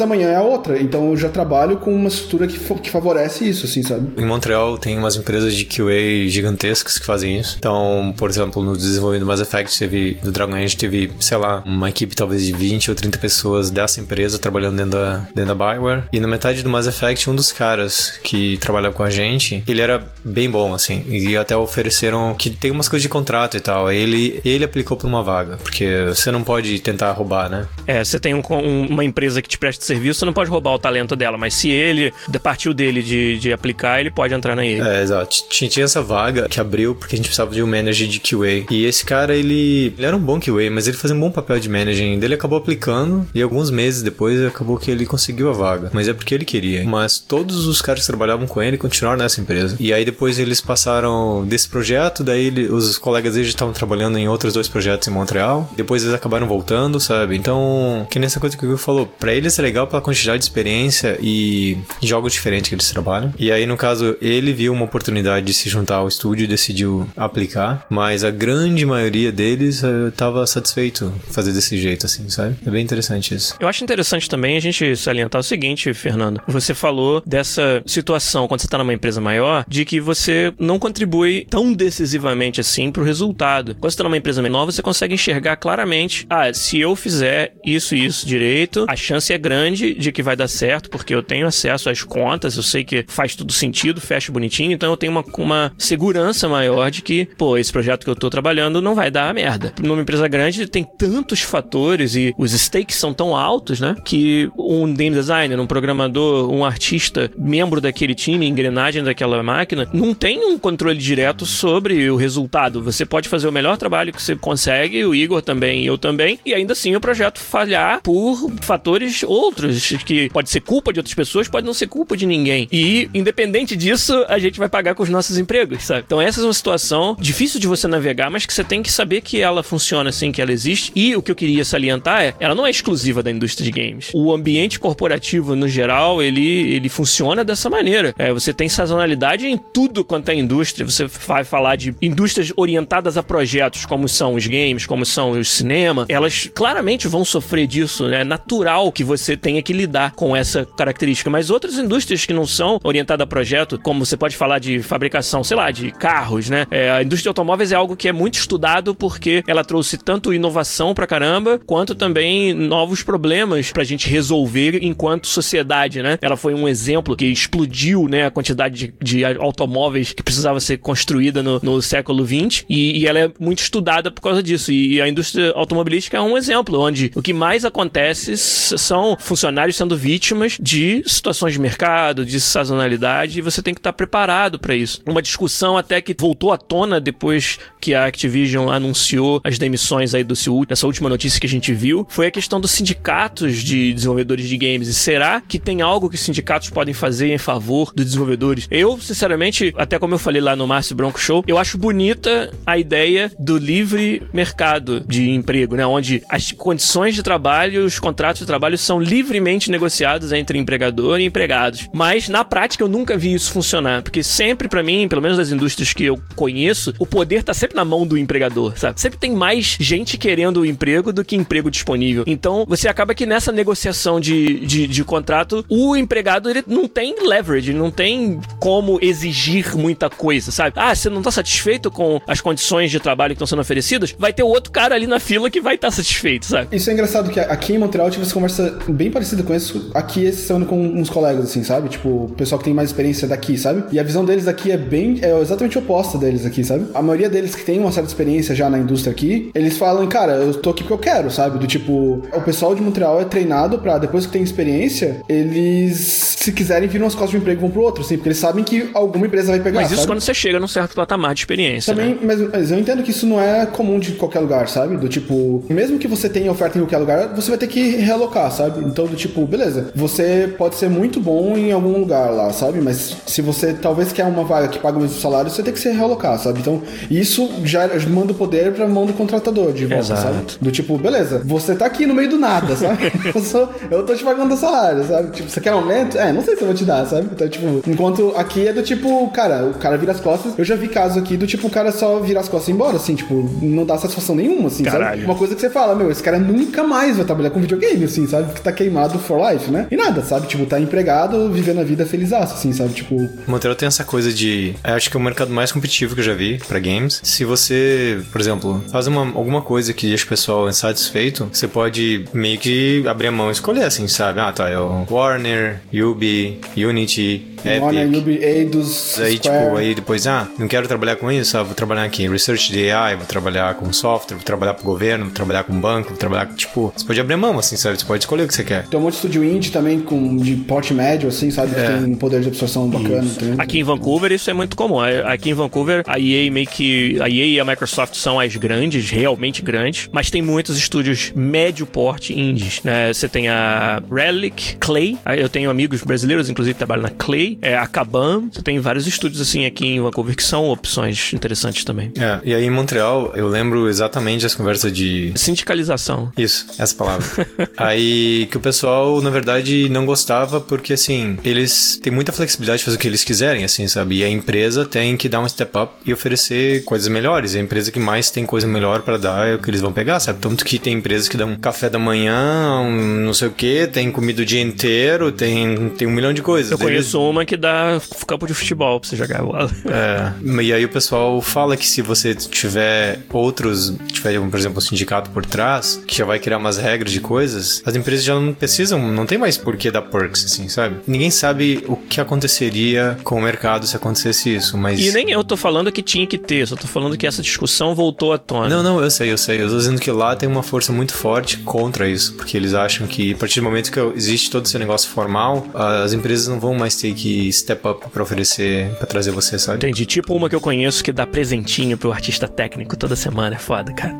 amanhã é outra. Então eu já trabalho com uma estrutura que, que favorece isso, assim, sabe? Em Montreal tem umas empresas de QA gigantescas que fazem isso. Então, por exemplo, no desenvolvimento Mass Effect teve, do Dragon Age teve, sei lá, uma equipe talvez de 20 ou 30 pessoas dessa empresa trabalhando dentro da, dentro da Bioware. E na metade do Mass Effect, um dos caras que trabalhava com a gente, ele era bem bom, assim. E até ofereceram que tem umas coisas de contrato e tal. Ele, ele aplicou pra uma vaga, porque você não pode tentar roubar, né? É, você tem um, um, uma empresa que te presta serviço, você não pode roubar o talento dela, mas se ele partiu dele de, de aplicar, ele pode entrar na ele. É, exato. Tinha, essa vaga que abriu porque a gente precisava de um manager de QA. E esse cara, ele, ele era um bom QA, mas ele fazia um bom papel de manager. Ele acabou aplicando e alguns meses depois acabou que ele conseguiu a vaga. Mas é porque ele queria. Mas todos os caras que trabalhavam com ele continuaram nessa empresa. E aí depois eles passaram desse projeto, daí ele, os colegas dele estavam trabalhando em outros dois projetos em Montreal. Depois eles acabaram voltando, sabe? Então, que nessa coisa que o Will falou, pra eles é legal pela quantidade de experiência e jogos diferentes que eles trabalham. E aí, no caso, ele viu uma oportunidade de se juntar ao estúdio e decidiu aplicar. Mas a grande maioria deles estava eh, satisfeito fazer desse jeito, assim, sabe? É bem interessante isso. Eu acho interessante também a gente salientar o seguinte, Fernando. Você falou dessa situação, quando você tá numa empresa maior, de que você não contribui tão decisivamente assim pro resultado. Quando você tá numa empresa menor, você consegue enxergar claramente, ah, se eu fizer isso e isso direito, a chance é grande de que vai dar certo, porque eu tenho acesso às contas, eu sei que faz tudo sentido, fecha bonitinho, então eu tenho uma, uma segurança maior de que, pô, esse projeto que eu tô trabalhando não vai dar merda. Numa empresa grande tem tantos fatores e os stakes são tão altos, né, que um game designer, um programador, um artista, membro daquele time, engrenagem daquela máquina, não tem um controle direto sobre o resultado. Você pode fazer o melhor trabalho que você consegue, o Igor também, eu também, e ainda assim o projeto falhar por fatores outros, que pode ser culpa de outras pessoas, pode não ser culpa de ninguém. E, independente disso, a gente vai pagar com os nossos empregos, sabe? Então, essa é uma situação difícil de você navegar, mas que você tem que saber que ela funciona assim, que ela existe. E o que eu queria salientar é, ela não é exclusiva da indústria de games. O ambiente corporativo, no geral, ele, ele funciona dessa maneira. É, você tem sazonalidade em tudo quanto é indústria. Você vai falar de indústrias orientadas a projetos, como são os games, como são os cinema. Elas claramente vão sofrer disso, né? É natural que você tenha que lidar com essa característica. Mas outras indústrias que não são orientadas a projeto, como você pode falar de fabricação, sei lá, de carros, né? É, a indústria de automóveis é algo que é muito estudado porque ela trouxe tanto inovação pra caramba, quanto também novos problemas pra gente resolver desenvolver enquanto sociedade, né? Ela foi um exemplo que explodiu, né, a quantidade de, de automóveis que precisava ser construída no, no século XX e, e, ela é muito estudada por causa disso. E a indústria automobilística é um exemplo onde o que mais acontece são funcionários sendo vítimas de situações de mercado, de sazonalidade, e você tem que estar preparado para isso. Uma discussão até que voltou à tona depois que a Activision anunciou as demissões aí do seu, última notícia que a gente viu, foi a questão dos sindicatos de desenvolvedores de games. E será que tem algo que os sindicatos podem fazer em favor dos desenvolvedores? Eu, sinceramente, até como eu falei lá no Márcio Bronco Show, eu acho bonita a ideia do livre mercado de emprego, né? Onde as condições de trabalho, os contratos de trabalho são livremente negociados entre empregador e empregados. Mas na prática eu nunca vi isso funcionar, porque sempre para mim, pelo menos das indústrias que eu conheço, o poder tá sempre na mão do empregador, sabe? Sempre tem mais gente querendo o emprego do que emprego disponível. Então você acaba que nessa negociação de, de, de contrato, o empregado ele não tem leverage, não tem como exigir muita coisa, sabe? Ah, você não tá satisfeito com as condições de trabalho que estão sendo oferecidas? Vai ter outro cara ali na fila que vai estar tá satisfeito, sabe? Isso é engraçado que aqui em Montreal tive essa conversa bem parecida com isso aqui esse ano com uns colegas, assim, sabe? Tipo, o pessoal que tem mais experiência daqui, sabe? E a visão deles daqui é bem. é exatamente oposta deles aqui, sabe? A maioria deles que tem uma certa experiência já na indústria aqui, eles falam, cara, eu tô aqui porque eu quero, sabe? Do tipo, o pessoal de Montreal é treinado para depois que tem experiência, eles, se quiserem, viram as costas de um emprego e vão pro outro, assim, porque eles sabem que alguma empresa vai pegar. Mas isso sabe? quando você chega num certo patamar de experiência. Também, né? mas, mas, eu entendo que isso não é comum de qualquer lugar, sabe? Do tipo, mesmo que você tenha oferta em qualquer lugar, você vai ter que realocar, sabe? Então, do tipo, beleza, você pode ser muito bom em algum lugar lá, sabe? Mas se você talvez quer uma vaga que paga o mesmo salário, você tem que se realocar, sabe? Então, isso já manda o poder pra mão do contratador de volta, Exato. sabe? Do tipo, beleza, você tá aqui no meio do nada, sabe? eu, sou, eu tô te pagando salário, sabe? Tipo, você quer aumento? É, não sei se eu vou te dar, sabe? Então, tipo, enquanto aqui é do tipo, cara, o cara vira as costas. Eu já vi caso aqui do tipo, o cara só vira as costas e ir embora, assim, tipo, não dá satisfação nenhuma, assim, Caralho. sabe? Uma coisa que você fala, meu, esse cara nunca mais vai trabalhar com videogame, assim, sabe? Porque tá queimado for life, né? E nada, sabe? Tipo, tá empregado, vivendo a vida felizaço, assim, sabe? Tipo, Montreal tem essa coisa de. Acho que é o mercado mais competitivo que eu já vi pra games. Se você, por exemplo, faz uma, alguma coisa que deixa o pessoal insatisfeito, você pode meio que abrir a mão e escolher, assim, sabe? Ah, tá, eu Warner, Ubi, Unity, Warner, Epic. Ubi, Eidos, Aí, Square. tipo, aí depois, ah, não quero trabalhar com isso, ah, vou trabalhar aqui em research de AI, vou trabalhar com software, vou trabalhar pro governo, vou trabalhar com banco, vou trabalhar com, tipo, você pode abrir a mão, assim, sabe? Você pode escolher o que você quer. Tem um monte de estúdio indie também, com, de porte médio, assim, sabe? Que É. tem um poder de absorção bacana. Aqui em Vancouver isso é muito comum. Aqui em Vancouver a EA meio que a EA e a Microsoft são as grandes, realmente grandes, mas tem muitos estúdios médio porte indies. Né? Você tem a Relic, Clay. Aí Eu tenho amigos brasileiros, inclusive, que trabalham na Clay, é a Kabam. Você tem vários estúdios assim aqui em Vancouver que são opções interessantes também. É, e aí em Montreal, eu lembro exatamente as conversas de Sindicalização. Isso, essa palavra. Aí que o pessoal, na verdade, não gostava porque, assim, eles têm muita flexibilidade de fazer o que eles quiserem, assim, sabe? E a empresa tem que dar um step up e oferecer coisas melhores. E a empresa que mais tem coisa melhor pra dar é o que eles vão pegar, sabe? Tanto que tem empresas que dão café da manhã, um não sei o que, tem comida o dia inteiro, tem, tem um milhão de coisas. Eu Eles- conheço uma que dá campo de futebol pra você jogar bola. É, e aí o pessoal fala que se você tiver outros, tiver, por exemplo, um sindicato por trás, que já vai criar umas regras de coisas, as empresas já não precisam, não tem mais porquê dar perks, assim, sabe? Ninguém sabe o que aconteceria com o mercado se acontecesse isso, mas... E nem eu tô falando que tinha que ter, só tô falando que essa discussão voltou à tona. Não, não, eu sei, eu sei. Eu tô dizendo que lá tem uma força muito forte contra isso, porque eles acham que a partir do momento que existe todo esse negócio formal, as empresas não vão mais ter que step up pra oferecer, pra trazer você, sabe? Entendi. Tipo uma que eu conheço que dá presentinho pro artista técnico toda semana. É foda, cara.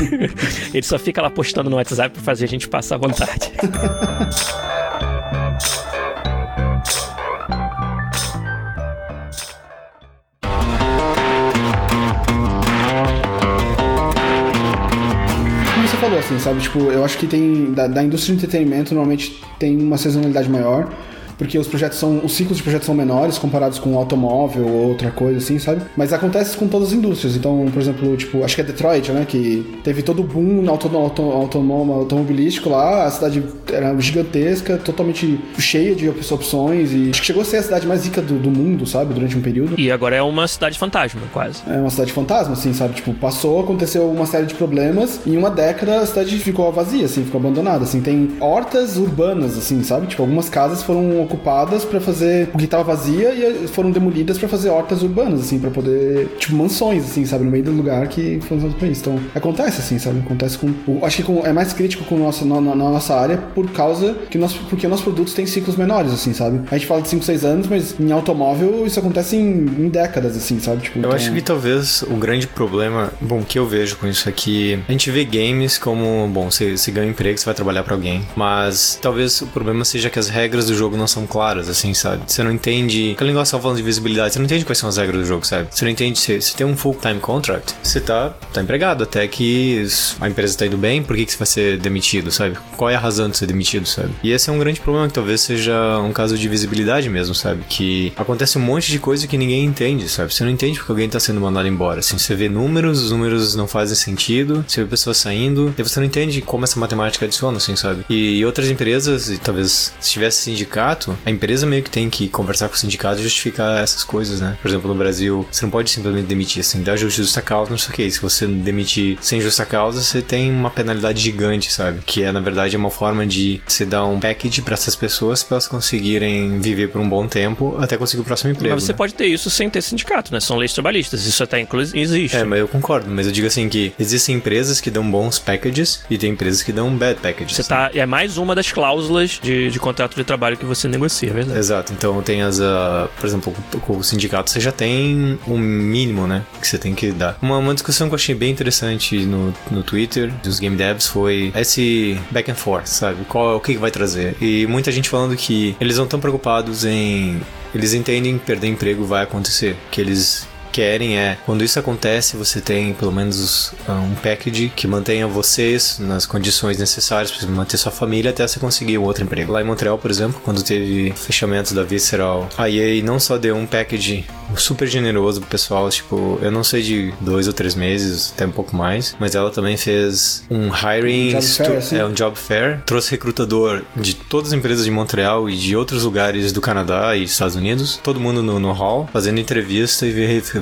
Ele só fica lá postando no WhatsApp pra fazer a gente passar vontade. Como você falou, assim, sabe? Tipo, eu acho que tem. Da, da indústria de entretenimento, normalmente tem uma sazonalidade maior. Porque os projetos são. Os ciclos de projetos são menores comparados com automóvel ou outra coisa assim, sabe? Mas acontece com todas as indústrias. Então, por exemplo, tipo, acho que é Detroit, né? Que teve todo o boom auto, auto, automobilístico lá, a cidade era gigantesca, totalmente cheia de opções e acho que chegou a ser a cidade mais rica do, do mundo, sabe? Durante um período. E agora é uma cidade fantasma, quase. É uma cidade fantasma, assim, sabe? Tipo, passou, aconteceu uma série de problemas e em uma década a cidade ficou vazia, assim, ficou abandonada, assim. Tem hortas urbanas, assim, sabe? Tipo, algumas casas foram ocupadas para fazer o que tava vazia e foram demolidas para fazer hortas urbanas, assim, para poder, tipo, mansões, assim, sabe? No meio do lugar que foram usados pra isso. Então, acontece, assim, sabe? Acontece com. Acho que com, é mais crítico com nossa, na, na, nossa área por causa que nós, porque nossos produtos têm ciclos menores, assim, sabe? A gente fala de 5, 6 anos, mas em automóvel isso acontece em, em décadas, assim, sabe? Tipo, eu então... acho que talvez o grande problema, bom, que eu vejo com isso aqui, a gente vê games como, bom, você, você ganha um emprego, você vai trabalhar para alguém, mas talvez o problema seja que as regras do jogo não são claras, assim, sabe? Você não entende, negócio tá falando de visibilidade, você não entende quais são as regras do jogo, sabe? Você não entende, se você tem um full-time contract, você tá, tá empregado até que a empresa tá indo bem, por que, que você vai ser demitido, sabe? Qual é a razão de ser demitido, sabe? E esse é um grande problema que talvez seja um caso de visibilidade mesmo, sabe? Que acontece um monte de coisa que ninguém entende, sabe? Você não entende porque alguém tá sendo mandado embora. Assim, você vê números, os números não fazem sentido, você vê pessoas saindo, e você não entende como essa matemática adiciona, assim, sabe? E outras empresas, e talvez se tivesse sindicato, a empresa meio que tem que conversar com o sindicato e justificar essas coisas, né? Por exemplo, no Brasil, você não pode simplesmente demitir, assim, dá justa causa, não sei o que. Se você demitir sem justa causa, você tem uma penalidade gigante, sabe? Que é, na verdade, uma forma de você dar um package para essas pessoas para elas conseguirem viver por um bom tempo até conseguir o próximo emprego. Mas você né? pode ter isso sem ter sindicato, né? São leis trabalhistas. Isso até inclusive existe. É, mas eu concordo. Mas eu digo assim que existem empresas que dão bons packages e tem empresas que dão bad packages. Você tá. É mais uma das cláusulas de, de contrato de trabalho que você negocia, é verdade? Exato. Então tem as. Uh, por exemplo, com o sindicato você já tem um mínimo, né? Que você tem que dar. Uma, uma discussão que eu achei bem interessante no, no Twitter dos game devs foi esse back and forth, sabe? Qual, o que vai trazer. E muita gente falando que eles não estão preocupados em. Eles entendem que perder emprego vai acontecer. Que eles querem é, quando isso acontece, você tem pelo menos ah, um package que mantenha vocês nas condições necessárias para manter sua família até você conseguir um outro emprego. Lá em Montreal, por exemplo, quando teve fechamento da Visceral, a EA não só deu um package super generoso pro pessoal, tipo, eu não sei de dois ou três meses, até um pouco mais, mas ela também fez um hiring, um fair, assim? é um job fair, trouxe recrutador de todas as empresas de Montreal e de outros lugares do Canadá e Estados Unidos, todo mundo no, no hall, fazendo entrevista e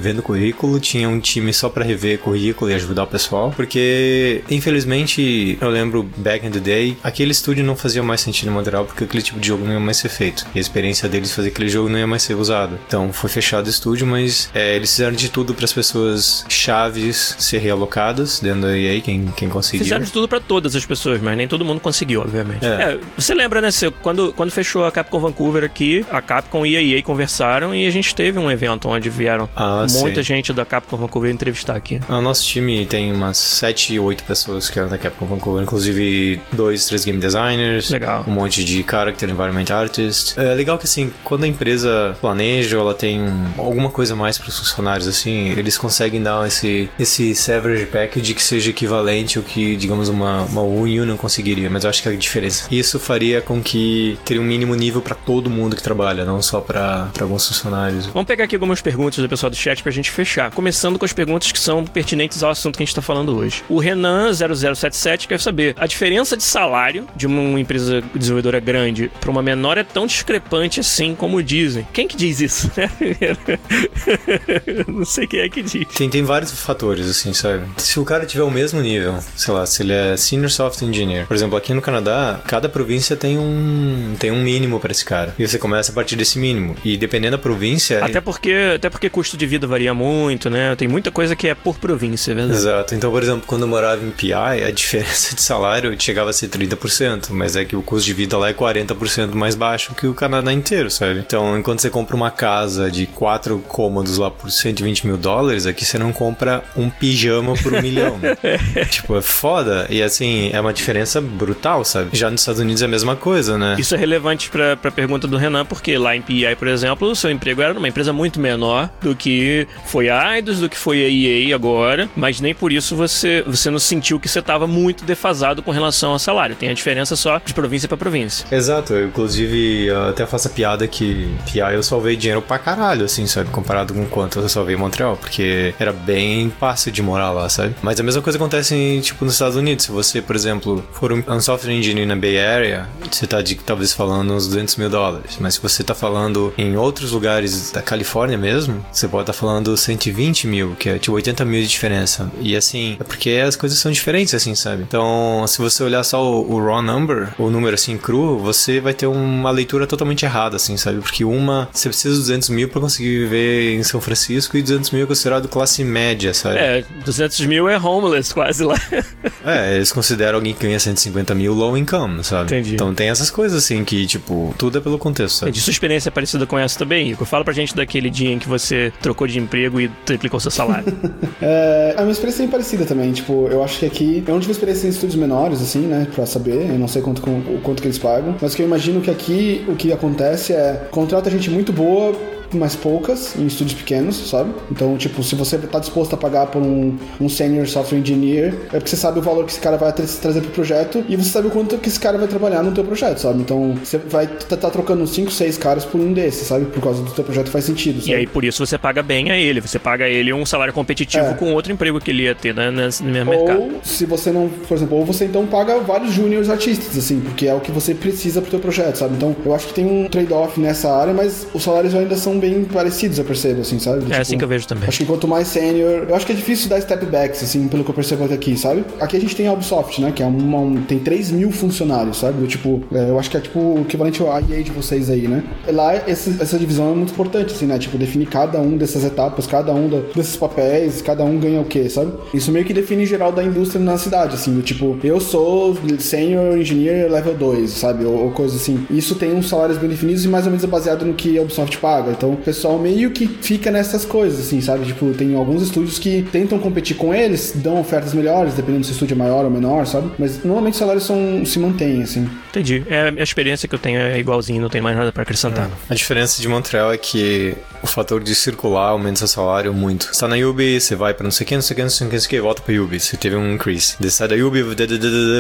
ver, vendo currículo, tinha um time só para rever currículo e ajudar o pessoal, porque infelizmente eu lembro back in the day, aquele estúdio não fazia mais sentido em Montreal porque aquele tipo de jogo não ia mais ser feito. E a experiência deles fazer aquele jogo não ia mais ser usado. Então foi fechado o estúdio, mas é, eles fizeram de tudo para as pessoas chaves ser realocadas dentro da EA, quem, quem conseguiu. Fizeram de tudo para todas as pessoas, mas nem todo mundo conseguiu, obviamente. É. É, você lembra, né, Cê, quando, quando fechou a Capcom Vancouver aqui, a Capcom e a EA conversaram e a gente teve um evento onde vieram ah, muita gente da Capcom Vancouver entrevistar aqui. O nosso time tem umas 7, 8 pessoas que eram da Capcom Vancouver, inclusive dois, três game designers. Legal. Um monte de character environment artist. É legal que assim, quando a empresa planeja, ela tem alguma coisa mais para os funcionários, assim, eles conseguem dar esse, esse severage package que seja equivalente ao que, digamos, uma, uma Union não conseguiria. Mas eu acho que é a diferença. Isso faria com que teria um mínimo nível para todo mundo que trabalha, não só para alguns funcionários. Vamos pegar aqui algumas perguntas do pessoal do chat pra gente fechar. Começando com as perguntas que são pertinentes ao assunto que a gente está falando hoje. O Renan0077 quer saber: a diferença de salário de uma empresa desenvolvedora grande para uma menor é tão discrepante assim como dizem. Quem que diz isso? Não sei quem é que diz. Tem, tem vários fatores, assim, sabe? Se o cara tiver o mesmo nível, sei lá, se ele é Senior Software Engineer, por exemplo, aqui no Canadá, cada província tem um, tem um mínimo para esse cara. E você começa a partir desse mínimo. E dependendo da província. Até porque, até porque custo de vida varia muito, né? Tem muita coisa que é por província, é verdade? Exato. Então, por exemplo, quando eu morava em PI, a diferença de salário chegava a ser 30%, mas é que o custo de vida lá é 40% mais baixo que o Canadá inteiro, sabe? Então, enquanto você compra uma casa de quatro cômodos lá por 120 mil dólares, aqui você não compra um pijama por um milhão. tipo, é foda. E assim, é uma diferença brutal, sabe? Já nos Estados Unidos é a mesma coisa, né? Isso é relevante pra, pra pergunta do Renan, porque lá em PI, por exemplo, o seu emprego era numa empresa muito menor do que foi a Eidos, do que foi a EA agora, mas nem por isso você, você não sentiu que você estava muito defasado com relação ao salário. Tem a diferença só de província para província. Exato, eu inclusive até faço a piada que PI eu salvei dinheiro pra caralho, assim, sabe? Comparado com quanto eu salvei em Montreal, porque era bem fácil de morar lá, sabe? Mas a mesma coisa acontece, em, tipo, nos Estados Unidos. Se você, por exemplo, for um, um software engineer na Bay Area, você tá de, talvez falando uns 200 mil dólares. Mas se você tá falando em outros lugares da Califórnia mesmo, você pode estar tá falando 120 mil, que é tipo 80 mil de diferença. E assim, é porque as coisas são diferentes, assim, sabe? Então, se você olhar só o, o raw number, o número assim cru, você vai ter uma leitura totalmente errada, assim, sabe? Porque uma, você precisa de 200 mil para conseguir viver em São Francisco e 200 mil é considerado classe média, sabe? É, 200 mil é homeless quase lá. é, eles consideram alguém que ganha 150 mil low income, sabe? Entendi. Então tem essas coisas assim que, tipo, tudo é pelo contexto, sabe? De sua experiência é parecida com essa também, Rico? Fala pra gente daquele dia em que você trocou de emprego e triplicou seu salário. é, a minha experiência é parecida também. Tipo, eu acho que aqui. Eu não tive experiência em estúdios menores, assim, né? Pra saber. Eu não sei quanto, o quanto que eles pagam. Mas que eu imagino que aqui o que acontece é contrata gente muito boa mais poucas em estúdios pequenos, sabe? Então, tipo, se você tá disposto a pagar por um, um senior software engineer, é porque você sabe o valor que esse cara vai tra trazer pro projeto e você sabe o quanto que esse cara vai trabalhar no teu projeto, sabe? Então, você vai tá, tá trocando 5, 6 caras por um desses, sabe? Por causa do teu projeto faz sentido, sabe? E aí, por isso, você paga bem a ele. Você paga ele um salário competitivo é. com outro emprego que ele ia ter né, nesse, no mesmo ou, mercado. Ou, se você não, por exemplo, ou você então paga vários juniors artistas, assim, porque é o que você precisa pro teu projeto, sabe? Então, eu acho que tem um trade-off nessa área, mas os salários ainda são bem parecidos eu percebo, assim, sabe? é tipo, assim que eu vejo também. Acho que quanto mais sênior, eu acho que é difícil dar step backs, assim, pelo que eu percebo até aqui, sabe? Aqui a gente tem a Ubisoft, né? Que é uma, um, tem 3 mil funcionários, sabe? Do, tipo, é, eu acho que é tipo o equivalente ao EA de vocês aí, né? Lá esse, essa divisão é muito importante, assim, né? Tipo, definir cada um dessas etapas, cada um da, desses papéis, cada um ganha o quê, sabe? Isso meio que define geral da indústria na cidade, assim, do tipo, eu sou senior engineer level 2, sabe? Ou, ou coisa assim. Isso tem uns salários bem definidos e mais ou menos é baseado no que a Ubisoft paga. Então, o pessoal meio que fica nessas coisas, assim, sabe? Tipo, tem alguns estúdios que tentam competir com eles, dão ofertas melhores, dependendo se o estúdio é maior ou menor, sabe? Mas normalmente os salários são, se mantêm, assim. Entendi. É, a experiência que eu tenho é igualzinho, não tem mais nada para acrescentar. É. A diferença de Montreal é que o fator de circular aumenta seu salário muito. Você tá na Ubi, você vai pra não sei o que, não sei o que, não sei o que, não sei o que, volta pra Ubi. Você teve um increase. Você sai da Ubi,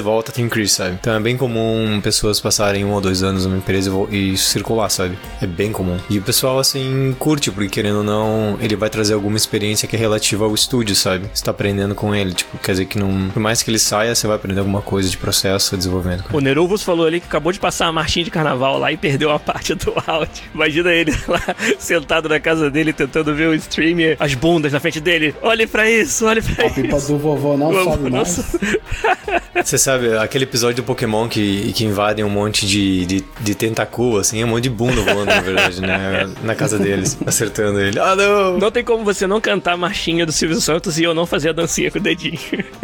volta, tem increase, sabe? Então é bem comum pessoas passarem um ou dois anos numa empresa e circular, sabe? É bem comum. E o pessoal, assim, curte, porque querendo ou não, ele vai trazer alguma experiência que é relativa ao estúdio, sabe? Você tá aprendendo com ele. Tipo, quer dizer que não. Por mais que ele saia, você vai aprender alguma coisa de processo, de desenvolvimento. O Neruvos falou ali que acabou de passar a marchinha de carnaval lá e perdeu a parte do áudio. Imagina ele lá sentado na casa dele tentando ver o streamer, as bundas na frente dele. Olhe pra isso, olhe pra a isso. A pipa do vovô não vovô sobe mais. Você sabe, aquele episódio do Pokémon que, que invadem um monte de, de, de tentacu, assim, é um monte de bunda voando, na verdade, né? Na casa deles, acertando ele. Ah, não! Não tem como você não cantar a marchinha do Silvio Santos e eu não fazer a dancinha com o dedinho.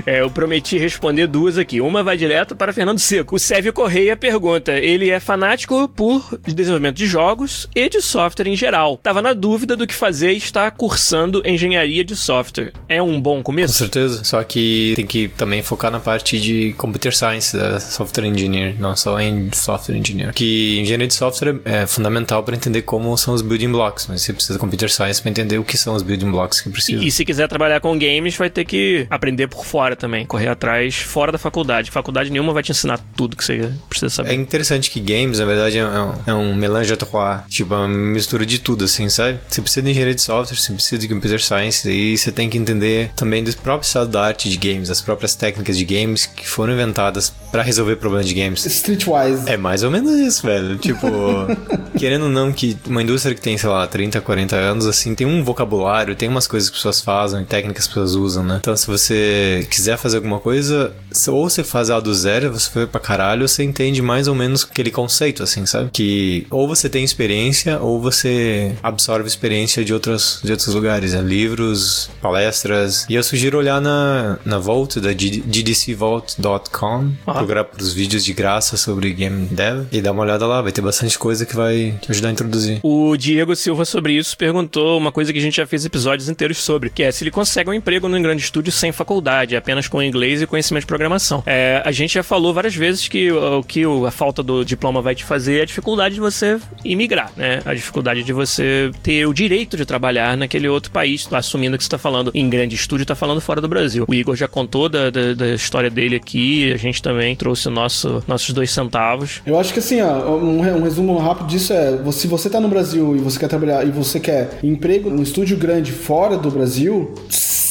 É, eu prometi responder duas aqui. Uma vai direto para Fernando Seco. O Sérgio Correia pergunta: ele é fanático por desenvolvimento de jogos e de software em geral. Tava na dúvida do que fazer e está cursando engenharia de software. É um bom começo? Com certeza. Só que tem que também focar na parte de computer science da software engineer, não só em software engineer. Que engenharia de software é fundamental para entender como são os building blocks, mas você precisa de computer science para entender o que são os building blocks que precisa. E, e, se quiser trabalhar com games, vai ter que aprender por fora também, correr atrás fora da faculdade. Faculdade nenhuma vai te ensinar tudo que você precisa saber. É interessante que games, na verdade, é um, é um melange à trois, tipo, é uma mistura de tudo, assim, sabe? Você precisa de engenharia de software, você precisa de computer science, e você tem que entender também do próprio estado da arte de games, as próprias técnicas de games que foram inventadas para resolver problemas de games. Streetwise. É mais ou menos isso, velho. Tipo, querendo ou não que uma indústria que tem, sei lá, 30, 40 anos, assim, tem um vocabulário, tem umas coisas que as pessoas fazem, técnicas que as pessoas usam, né? Então, se você quiser fazer alguma coisa, ou você faz ela do zero, você foi pra caralho, você entende mais ou menos aquele conceito, assim, sabe? Que ou você tem experiência, ou você absorve experiência de outros, de outros lugares, né? livros, palestras. E eu sugiro olhar na, na Vault, da ddcvault.com, ah. procurar os vídeos de graça sobre game dev e dar uma olhada lá, vai ter bastante coisa que vai te ajudar a introduzir. O Diego Diego Silva sobre isso perguntou uma coisa que a gente já fez episódios inteiros sobre, que é se ele consegue um emprego num grande estúdio sem faculdade, apenas com inglês e conhecimento de programação. É, a gente já falou várias vezes que o que a falta do diploma vai te fazer é a dificuldade de você imigrar, né? A dificuldade de você ter o direito de trabalhar naquele outro país, assumindo que você está falando em grande estúdio, está falando fora do Brasil. O Igor já contou da, da, da, história dele aqui, a gente também trouxe nosso, nossos dois centavos. Eu acho que assim, ó, um, um resumo rápido disso é: se você está no Brasil e você quer trabalhar e você quer emprego num estúdio grande fora do Brasil,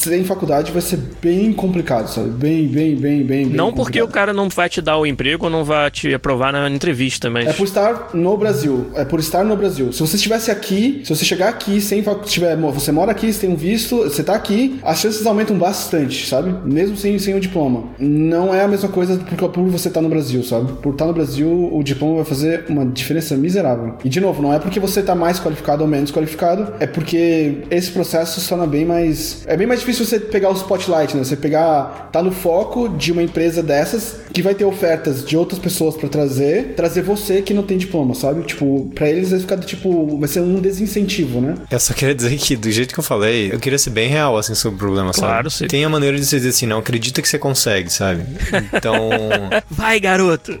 sem faculdade vai ser bem complicado, sabe? Bem, bem, bem, bem. Não bem porque o cara não vai te dar o emprego ou não vai te aprovar na entrevista, mas. É por estar no Brasil. É por estar no Brasil. Se você estivesse aqui, se você chegar aqui sem tiver, você mora aqui, você tem um visto, você tá aqui, as chances aumentam bastante, sabe? Mesmo sem, sem o diploma. Não é a mesma coisa por, por você estar tá no Brasil, sabe? Por estar tá no Brasil, o diploma vai fazer uma diferença miserável. E de novo, não é porque você tá mais qualificado ou menos qualificado, é porque esse processo se torna bem mais. É bem mais difícil você pegar o spotlight, né? Você pegar. tá no foco de uma empresa dessas que vai ter ofertas de outras pessoas para trazer, trazer você que não tem diploma, sabe? Tipo, pra eles vai ficar tipo. Vai ser um desincentivo, né? Eu só queria dizer que, do jeito que eu falei, eu queria ser bem real, assim, sobre o problema, claro, sabe? Sim. Tem a maneira de você dizer assim, não, acredita que você consegue, sabe? Então. vai, garoto!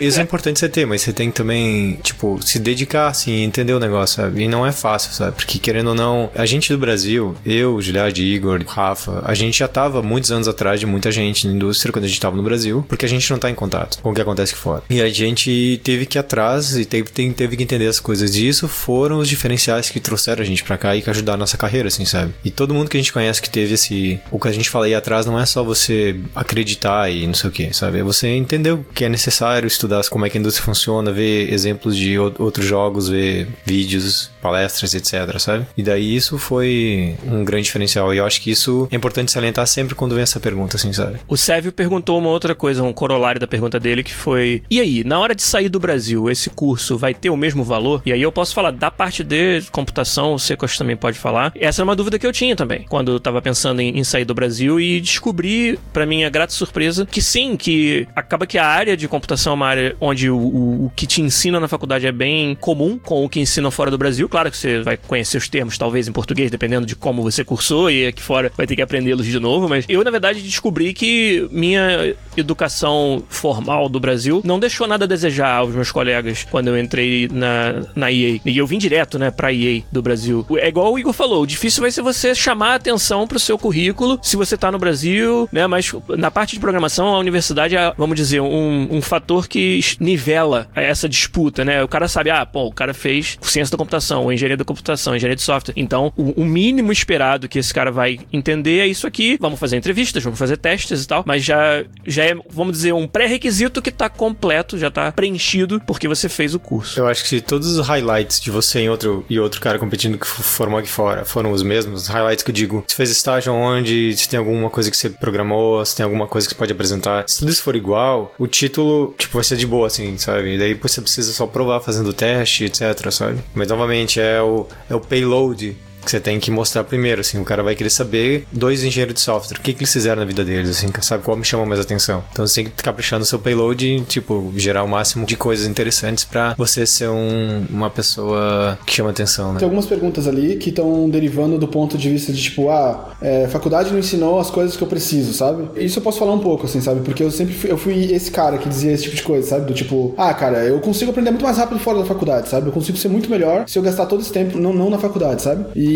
isso é importante você ter, mas você tem que também, tipo, se dedicar, assim, entender o negócio, sabe? E não é fácil, sabe? Porque querendo ou não, a gente do Brasil, eu, Giliard, Igor, Rafa, a gente já tava muitos anos atrás de muita gente na indústria quando a gente tava no Brasil, porque a gente não tá em contato com o que acontece aqui fora. E a gente teve que ir atrás e teve, teve que entender as coisas disso, foram os diferenciais que trouxeram a gente para cá e que ajudaram a nossa carreira, assim, sabe? E todo mundo que a gente conhece que teve esse. O que a gente fala aí atrás não é só você acreditar e não sei o que, sabe? É você entender o que é necessário, estudar como é que a indústria funciona, ver exemplos de outros jogos, ver vídeos, Thanks. Palestras, etc, sabe? E daí isso foi um grande diferencial. E eu acho que isso é importante salientar sempre quando vem essa pergunta, assim, sabe? O Sérgio perguntou uma outra coisa, um corolário da pergunta dele, que foi: E aí, na hora de sair do Brasil, esse curso vai ter o mesmo valor? E aí eu posso falar da parte de computação, o Secos também pode falar. Essa é uma dúvida que eu tinha também, quando eu tava pensando em, em sair do Brasil e descobri, para minha grata surpresa, que sim, que acaba que a área de computação é uma área onde o, o, o que te ensina na faculdade é bem comum com o que ensinam fora do Brasil. Claro que você vai conhecer os termos, talvez, em português, dependendo de como você cursou, e aqui fora vai ter que aprendê-los de novo, mas eu, na verdade, descobri que minha educação formal do Brasil não deixou nada a desejar aos meus colegas quando eu entrei na, na EA. E eu vim direto, né, pra EA do Brasil. É igual o Igor falou, o difícil vai ser você chamar a atenção pro seu currículo se você tá no Brasil, né, mas na parte de programação, a universidade é, vamos dizer, um, um fator que nivela essa disputa, né? O cara sabe, ah, pô, o cara fez ciência da computação, ou engenharia da computação, engenharia de software. Então, o, o mínimo esperado que esse cara vai entender é isso aqui. Vamos fazer entrevistas, vamos fazer testes e tal, mas já, já é, vamos dizer, um pré-requisito que tá completo, já tá preenchido porque você fez o curso. Eu acho que todos os highlights de você e outro, e outro cara competindo que formou aqui fora foram os mesmos, os highlights que eu digo, se fez estágio onde, se tem alguma coisa que você programou, se tem alguma coisa que você pode apresentar, se tudo isso for igual, o título, tipo, vai ser de boa, assim, sabe? E daí você precisa só provar fazendo teste, etc, sabe? Mas novamente, é o, é o payload que você tem que mostrar primeiro, assim, o cara vai querer saber, dois engenheiros de software, o que, que eles fizeram na vida deles, assim, sabe qual me chama mais atenção. Então você tem que caprichar no seu payload e, tipo, gerar o máximo de coisas interessantes para você ser um, uma pessoa que chama atenção, né? Tem algumas perguntas ali que estão derivando do ponto de vista de, tipo, ah, é, faculdade não ensinou as coisas que eu preciso, sabe? Isso eu posso falar um pouco, assim, sabe? Porque eu sempre fui, eu fui esse cara que dizia esse tipo de coisa, sabe? Do tipo, ah, cara, eu consigo aprender muito mais rápido fora da faculdade, sabe? Eu consigo ser muito melhor se eu gastar todo esse tempo não, não na faculdade, sabe? E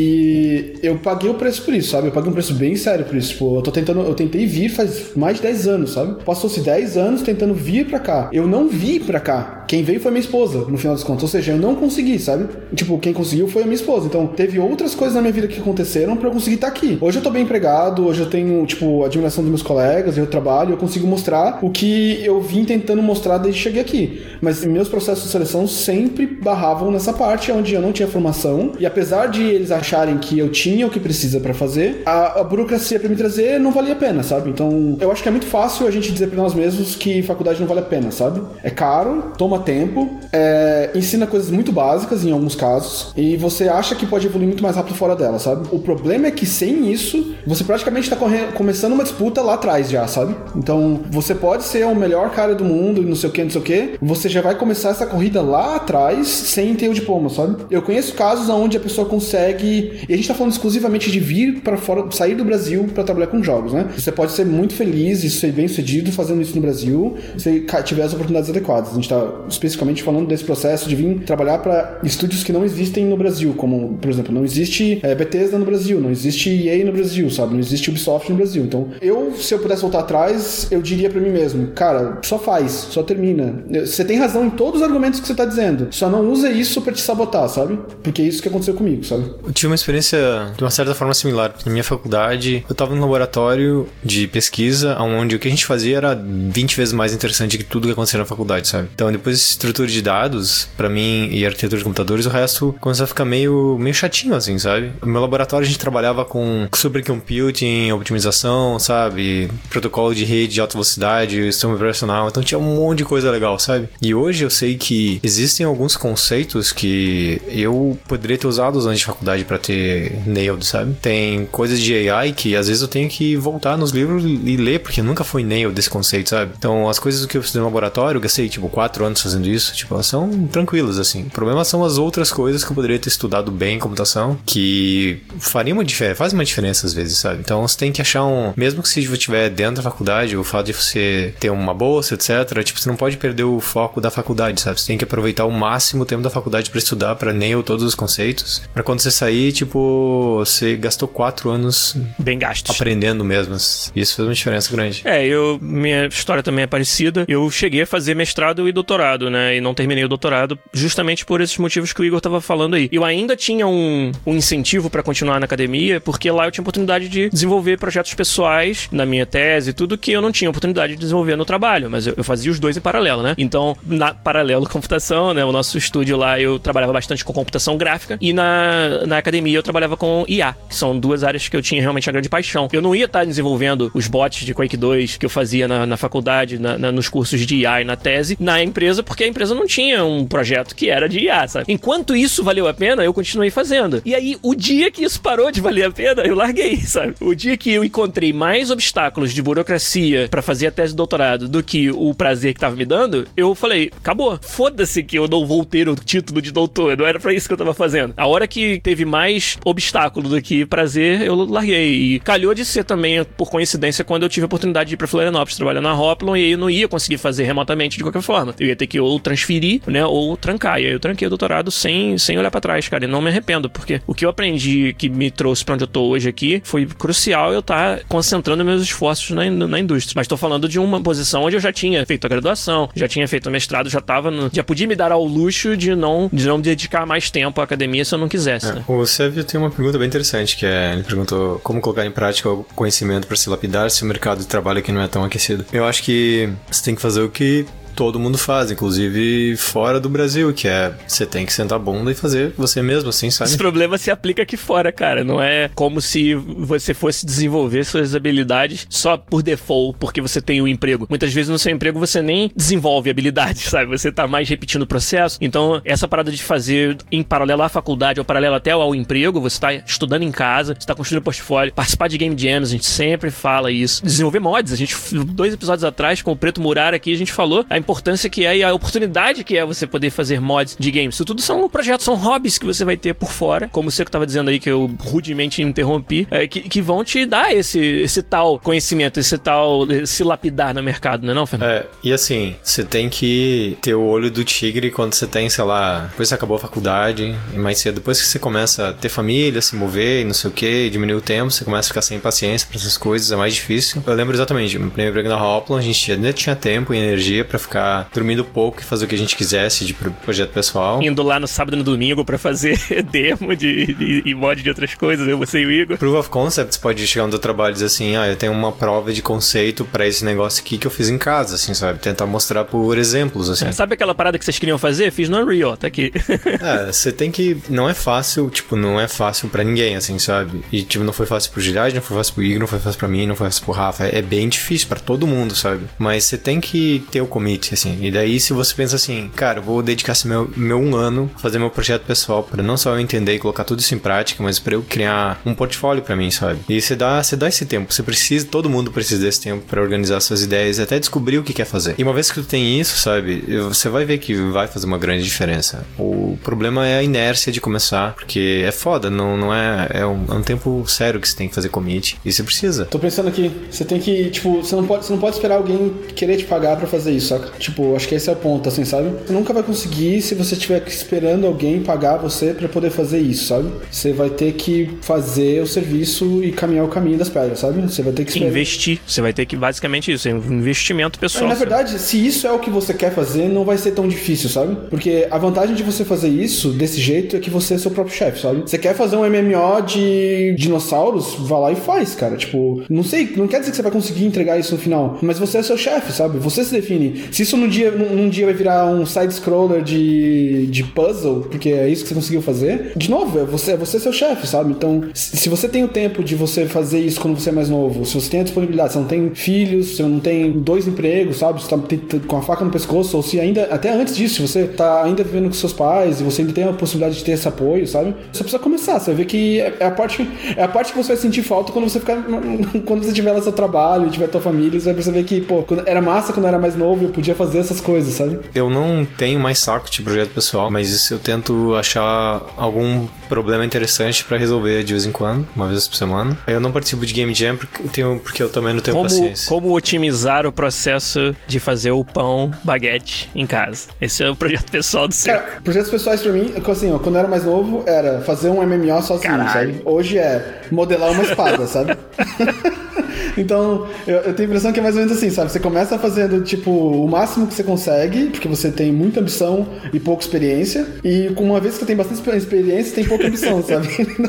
eu paguei o preço por isso, sabe? Eu paguei um preço bem sério por isso. Tipo, eu tô tentando, eu tentei vir faz mais de 10 anos, sabe? Passou-se 10 anos tentando vir pra cá. Eu não vi pra cá. Quem veio foi minha esposa, no final das contas. Ou seja, eu não consegui, sabe? Tipo, quem conseguiu foi a minha esposa. Então, teve outras coisas na minha vida que aconteceram para eu conseguir estar tá aqui. Hoje eu tô bem empregado, hoje eu tenho, tipo, admiração dos meus colegas, eu trabalho, eu consigo mostrar o que eu vim tentando mostrar desde que cheguei aqui. Mas meus processos de seleção sempre barravam nessa parte onde eu não tinha formação. E apesar de eles acharem que eu tinha o que precisa para fazer, a, a burocracia para me trazer não valia a pena, sabe? Então, eu acho que é muito fácil a gente dizer para nós mesmos que faculdade não vale a pena, sabe? É caro, toma tempo, é, ensina coisas muito básicas em alguns casos, e você acha que pode evoluir muito mais rápido fora dela, sabe? O problema é que sem isso, você praticamente tá começando uma disputa lá atrás já, sabe? Então, você pode ser o melhor cara do mundo e não sei o que, não sei o que, você já vai começar essa corrida lá atrás sem ter o diploma, sabe? Eu conheço casos onde a pessoa consegue, e a gente tá falando exclusivamente de vir para fora, sair do Brasil para trabalhar com jogos, né? Você pode ser muito feliz e ser bem sucedido fazendo isso no Brasil, se tiver as oportunidades adequadas. A gente tá especificamente falando desse processo de vir trabalhar para estúdios que não existem no Brasil, como, por exemplo, não existe é, Bethesda no Brasil, não existe EA no Brasil, sabe? Não existe Ubisoft no Brasil. Então, eu, se eu pudesse voltar atrás, eu diria para mim mesmo, cara, só faz, só termina. Você tem razão em todos os argumentos que você tá dizendo, só não usa isso para te sabotar, sabe? Porque é isso que aconteceu comigo, sabe? Eu tive uma experiência de uma certa forma similar. Na minha faculdade, eu tava num laboratório de pesquisa, onde o que a gente fazia era 20 vezes mais interessante que tudo que acontecia na faculdade, sabe? Então, depois de estrutura de dados, para mim, e arquitetura de computadores, o resto começou a ficar meio, meio chatinho, assim, sabe? No meu laboratório, a gente trabalhava com supercomputing, optimização, sabe? Protocolo de rede de alta velocidade, sistema operacional. Então, tinha um monte de coisa legal, sabe? E hoje eu sei que existem alguns conceitos que eu poderia ter usado antes de faculdade para ter nailed, sabe? Tem coisas de AI que às vezes eu tenho que voltar nos livros e ler, porque nunca foi nailed desse conceito, sabe? Então, as coisas que eu fiz no laboratório, eu gastei, tipo, quatro anos fazendo isso, tipo, elas são tranquilas, assim. O problema são as outras coisas que eu poderia ter estudado bem em computação, que faria uma diferença, faz uma diferença às vezes, sabe? Então, você tem que achar um, mesmo que se você estiver dentro da faculdade, o fato de você ter uma bolsa, etc, tipo, você não pode perder o foco da faculdade, sabe? Você tem que aproveitar o máximo o tempo da faculdade para estudar, para nail todos os conceitos, para quando você sair, tipo, você gastou quatro anos bem gastos aprendendo mesmo. Isso fez uma diferença grande. É, eu minha história também é parecida. Eu cheguei a fazer mestrado e doutorado, né? E não terminei o doutorado justamente por esses motivos que o Igor tava falando aí. Eu ainda tinha um, um incentivo para continuar na academia, porque lá eu tinha oportunidade de desenvolver projetos pessoais na minha tese, tudo que eu não tinha oportunidade de desenvolver no trabalho, mas eu, eu fazia os dois em paralelo, né? Então, na paralelo computação, né? O nosso estúdio lá eu trabalhava bastante com computação gráfica e na, na academia eu trabalhava com IA, que são duas áreas que eu tinha realmente a grande paixão. Eu não ia estar desenvolvendo os bots de Quake 2 que eu fazia na, na faculdade, na, na, nos cursos de IA e na tese, na empresa, porque a empresa não tinha um projeto que era de IA, sabe? Enquanto isso valeu a pena, eu continuei fazendo. E aí, o dia que isso parou de valer a pena, eu larguei, sabe? O dia que eu encontrei mais obstáculos de burocracia para fazer a tese de doutorado do que o prazer que tava me dando, eu falei, acabou. Foda-se que eu não vou ter o título de doutor, não era para isso que eu tava fazendo. A hora que teve mais obstáculo do que prazer, eu larguei. E calhou de ser também, por coincidência, quando eu tive a oportunidade de ir pra Florianópolis trabalhar na Hoplon e eu não ia conseguir fazer remotamente de qualquer forma. Eu ia ter que ou transferir, né, ou trancar. E aí eu tranquei o doutorado sem, sem olhar para trás, cara. E não me arrependo, porque o que eu aprendi que me trouxe para onde eu tô hoje aqui foi crucial eu estar tá concentrando meus esforços na, na indústria. Mas tô falando de uma posição onde eu já tinha feito a graduação, já tinha feito o mestrado, já tava no, já podia me dar ao luxo de não, de não dedicar mais tempo à academia se eu não quisesse. É. Né? O Sérgio tem uma pergunta bem interessante, que é, ele perguntou como colocar em prática o conhecimento para se lapidar se o mercado de trabalho aqui não é tão aquecido. Eu acho que você tem que fazer o que todo mundo faz, inclusive fora do Brasil, que é você tem que sentar a bunda e fazer você mesmo, assim, sabe? Esse problema se aplica aqui fora, cara. Não é como se você fosse desenvolver suas habilidades só por default, porque você tem um emprego. Muitas vezes no seu emprego você nem desenvolve habilidades, sabe? Você tá mais repetindo o processo. Então, essa parada de fazer em paralelo à faculdade ou paralelo até ao emprego, você tá estudando em casa, você tá construindo portfólio, participar de game jams, a gente sempre fala isso. Desenvolver mods, a gente, dois episódios atrás, com o Preto Murar aqui, a gente falou a importância que é e a oportunidade que é você poder fazer mods de games. Isso tudo são projetos, são hobbies que você vai ter por fora, como você que estava dizendo aí que eu rudemente interrompi, é, que, que vão te dar esse, esse tal conhecimento, esse tal se lapidar no mercado, não é não, Fernando? É, e assim, você tem que ter o olho do tigre quando você tem, sei lá, depois você acabou a faculdade mais cedo, depois que você começa a ter família, se mover e não sei o que, diminuir o tempo, você começa a ficar sem paciência para essas coisas, é mais difícil. Eu lembro exatamente, meu primeiro emprego na Hoplon, a gente ainda tinha tempo e energia para ficar dormindo pouco e fazer o que a gente quisesse de projeto pessoal. Indo lá no sábado e no domingo para fazer demo de, de, e mod de outras coisas, eu, você e o Igor. Proof of Concepts pode chegar no teu trabalho e dizer assim, ah, eu tenho uma prova de conceito para esse negócio aqui que eu fiz em casa, assim, sabe? Tentar mostrar por exemplos, assim. É, sabe aquela parada que vocês queriam fazer? Fiz no Unreal, tá aqui. é, você tem que... Não é fácil, tipo, não é fácil para ninguém, assim, sabe? E, tipo, não foi fácil pro Girard, não foi fácil pro Igor, não foi fácil para mim, não foi fácil pro Rafa. É bem difícil para todo mundo, sabe? Mas você tem que ter o commit limite, assim. E daí, se você pensa assim, cara, vou dedicar meu, meu um ano fazer meu projeto pessoal, para não só eu entender e colocar tudo isso em prática, mas para eu criar um portfólio para mim, sabe? E você dá, você dá esse tempo. Você precisa, todo mundo precisa desse tempo para organizar suas ideias e até descobrir o que quer fazer. E uma vez que tu tem isso, sabe, você vai ver que vai fazer uma grande diferença. O problema é a inércia de começar, porque é foda, não, não é. É um, é um tempo sério que você tem que fazer commit. E você precisa. Tô pensando aqui, você tem que, tipo, você não pode, você não pode esperar alguém querer te pagar para fazer isso, saca? Tipo, acho que esse é o ponto, assim, sabe? Você nunca vai conseguir se você estiver esperando alguém pagar você para poder fazer isso, sabe? Você vai ter que fazer o serviço e caminhar o caminho das pedras, sabe? Você vai ter que esperar. Investir. Você vai ter que, basicamente, isso. É um investimento pessoal. É, na verdade, se isso é o que você quer fazer, não vai ser tão difícil, sabe? Porque a vantagem de você fazer isso desse jeito é que você é seu próprio chefe, sabe? Você quer fazer um MMO de dinossauros, vá lá e faz, cara. Tipo, não sei, não quer dizer que você vai conseguir entregar isso no final, mas você é seu chefe, sabe? Você se define. Se isso num dia, num, dia vai virar um side-scroller de, de puzzle, porque é isso que você conseguiu fazer, de novo, é você, é você seu chefe, sabe? Então, se se você tem o tempo de você fazer isso quando você é mais novo, se você tem a disponibilidade, você não tem filhos, você não tem dois empregos, sabe? Você tá com a faca no pescoço, ou se ainda, até antes disso, se você tá ainda vivendo com seus pais e você ainda tem a possibilidade de ter esse apoio, sabe? Você precisa começar, você vai ver que é é a parte, é a parte que você vai sentir falta quando você ficar, quando você tiver lá seu trabalho, tiver tua família, você vai perceber que, pô, era massa quando eu era mais novo, eu podia fazer essas coisas, sabe? Eu não tenho mais saco de projeto pessoal, mas isso eu tento achar algum problema interessante pra resolver de vez em quando, uma vez por semana. Eu não participo de Game Jam porque eu, tenho, porque eu também não tenho Como, paciência. como otimizar o processo de fazer o pão baguete em casa. Esse é o projeto pessoal do seu. Cara, projetos pessoais pra mim, assim, ó, quando eu era mais novo, era fazer um MMO sozinho, Caralho. sabe? Hoje é modelar uma espada, sabe? então, eu, eu tenho a impressão que é mais ou menos assim, sabe? Você começa fazendo, tipo, o máximo que você consegue, porque você tem muita ambição e pouca experiência, e com uma vez que você tem bastante exper- experiência, você tem pouca ambição, sabe?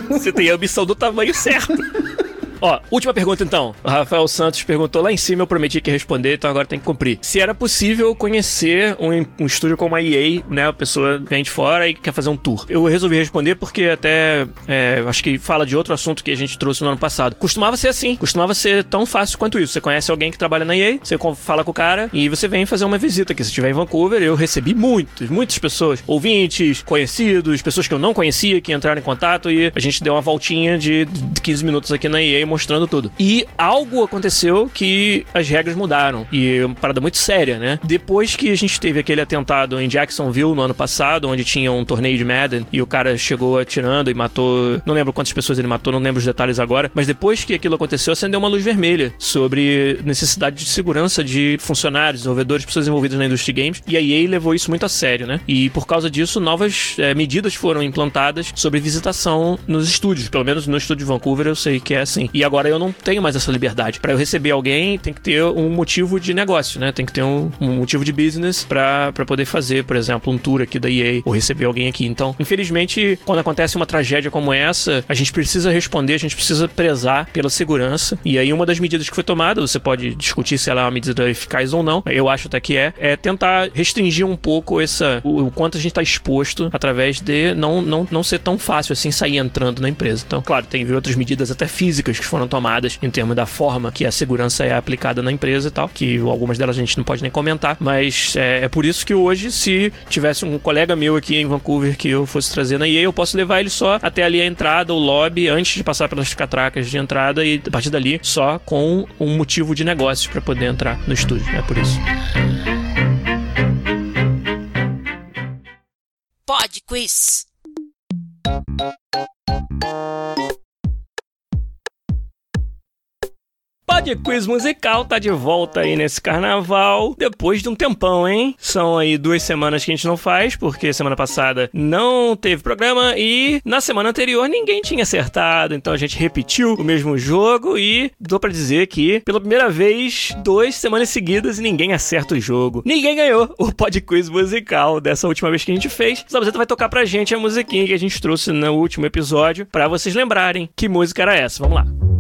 Você tem a ambição do tamanho certo. Ó, última pergunta então. O Rafael Santos perguntou lá em cima, eu prometi que ia responder, então agora tem que cumprir. Se era possível conhecer um, um estúdio como a EA, né? A pessoa vem de fora e quer fazer um tour. Eu resolvi responder porque até é, acho que fala de outro assunto que a gente trouxe no ano passado. Costumava ser assim, costumava ser tão fácil quanto isso. Você conhece alguém que trabalha na EA, você fala com o cara e você vem fazer uma visita aqui. Se estiver em Vancouver, eu recebi muitos, muitas pessoas, ouvintes, conhecidos, pessoas que eu não conhecia, que entraram em contato e a gente deu uma voltinha de de 15 minutos aqui na EA mostrando tudo. E algo aconteceu que as regras mudaram. E é uma parada muito séria, né? Depois que a gente teve aquele atentado em Jacksonville no ano passado, onde tinha um torneio de Madden e o cara chegou atirando e matou. Não lembro quantas pessoas ele matou, não lembro os detalhes agora. Mas depois que aquilo aconteceu, acendeu uma luz vermelha sobre necessidade de segurança de funcionários, desenvolvedores, pessoas envolvidas na indústria de games. E a EA levou isso muito a sério, né? E por causa disso, novas eh, medidas foram implantadas sobre visitação nos estúdios. Pelo menos no estúdio de Vancouver eu sei que é assim. E agora eu não tenho mais essa liberdade. Pra eu receber alguém, tem que ter um motivo de negócio, né? Tem que ter um, um motivo de business pra poder fazer, por exemplo, um tour aqui da EA ou receber alguém aqui. Então, infelizmente, quando acontece uma tragédia como essa, a gente precisa responder, a gente precisa prezar pela segurança. E aí, uma das medidas que foi tomada, você pode discutir se ela é uma medida eficaz ou não, eu acho até que é, é tentar restringir um pouco essa, o, o quanto a gente está exposto através de não, não, não ser tão fácil assim sair entrando na empresa. Então, claro, tem outras medidas até físicas que foram tomadas em termos da forma que a segurança é aplicada na empresa e tal, que algumas delas a gente não pode nem comentar, mas é, é por isso que hoje, se tivesse um colega meu aqui em Vancouver que eu fosse trazer na EA, eu posso levar ele só até ali a entrada, o lobby, antes de passar pelas catracas de entrada e a partir dali só com um motivo de negócio para poder entrar no estúdio. É por isso. Pod Quiz. Pod Quiz Musical tá de volta aí nesse carnaval, depois de um tempão, hein? São aí duas semanas que a gente não faz, porque semana passada não teve programa e na semana anterior ninguém tinha acertado, então a gente repetiu o mesmo jogo e dou pra dizer que, pela primeira vez, duas semanas seguidas e ninguém acerta o jogo. Ninguém ganhou o Pod Quiz Musical dessa última vez que a gente fez. Zabuzeta vai tocar pra gente a musiquinha que a gente trouxe no último episódio, pra vocês lembrarem que música era essa. Vamos lá.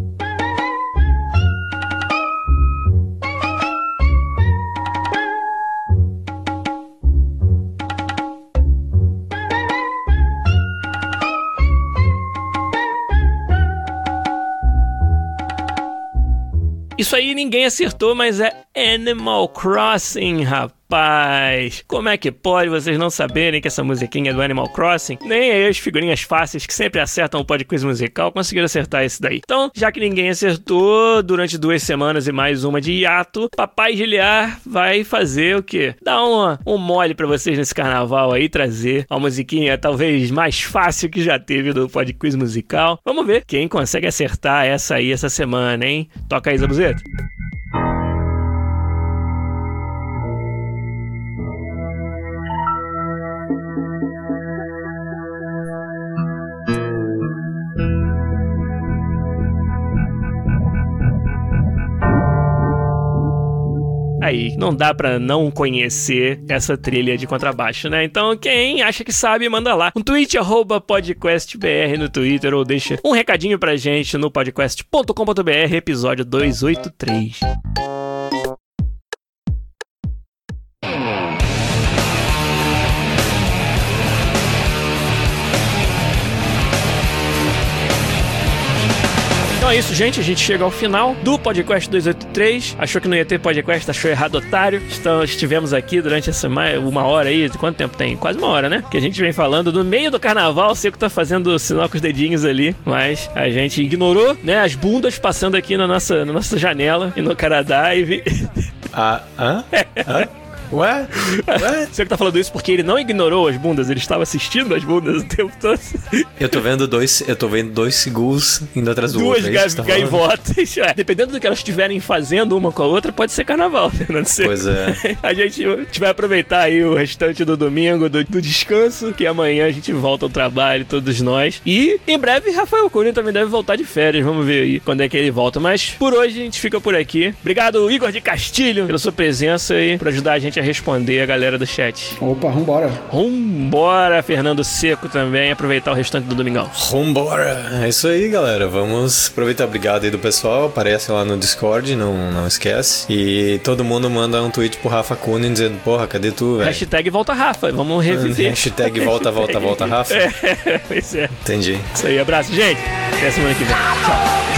Isso aí ninguém acertou, mas é Animal Crossing, rapaz. Rapaz! Como é que pode vocês não saberem que essa musiquinha é do Animal Crossing? Nem as figurinhas fáceis que sempre acertam o pod quiz musical conseguiram acertar esse daí. Então, já que ninguém acertou durante duas semanas e mais uma de hiato, Papai Giliar vai fazer o quê? Dar uma, um mole para vocês nesse carnaval aí, trazer uma musiquinha talvez mais fácil que já teve do pod quiz musical. Vamos ver quem consegue acertar essa aí essa semana, hein? Toca aí, Zabuzeta. Aí, não dá pra não conhecer essa trilha de contrabaixo, né? Então, quem acha que sabe, manda lá. Um tweet, arroba podcastbr no Twitter, ou deixa um recadinho pra gente no podcast.com.br, episódio 283. É isso, gente. A gente chega ao final do podcast 283. Achou que não ia ter podcast, achou errado, otário. Então, estivemos aqui durante essa uma hora aí. Quanto tempo tem? Quase uma hora, né? Que a gente vem falando no meio do carnaval. Sei que tá fazendo sinal com os dedinhos ali, mas a gente ignorou, né? As bundas passando aqui na nossa, na nossa janela e no Canadá e vi... Ah, hã? hã? Ué? Ué? Você que tá falando isso porque ele não ignorou as bundas, ele estava assistindo as bundas o tempo todo. Eu tô vendo dois, eu tô vendo dois segundos indo atrás do Duas outro. é ga você tá gaivotas. É, dependendo do que elas estiverem fazendo uma com a outra, pode ser carnaval, né? Não sei. Pois é. A gente, a gente vai aproveitar aí o restante do domingo, do, do descanso, que amanhã a gente volta ao trabalho, todos nós. E em breve, Rafael Cunha também deve voltar de férias. Vamos ver aí quando é que ele volta. Mas por hoje a gente fica por aqui. Obrigado, Igor de Castilho, pela sua presença aí, por ajudar a gente a responder a galera do chat. Opa, vambora. Vambora, Fernando Seco também, aproveitar o restante do domingão. Vambora! É isso aí, galera. Vamos aproveitar. Obrigado aí do pessoal. Aparece lá no Discord, não, não esquece. E todo mundo manda um tweet pro Rafa Kunin dizendo: Porra, cadê tu, velho? Hashtag volta Rafa, vamos reviver. Hashtag volta, volta, volta, Rafa. É, pois é. Entendi. Isso aí, abraço, gente. Até semana que vem. Tchau.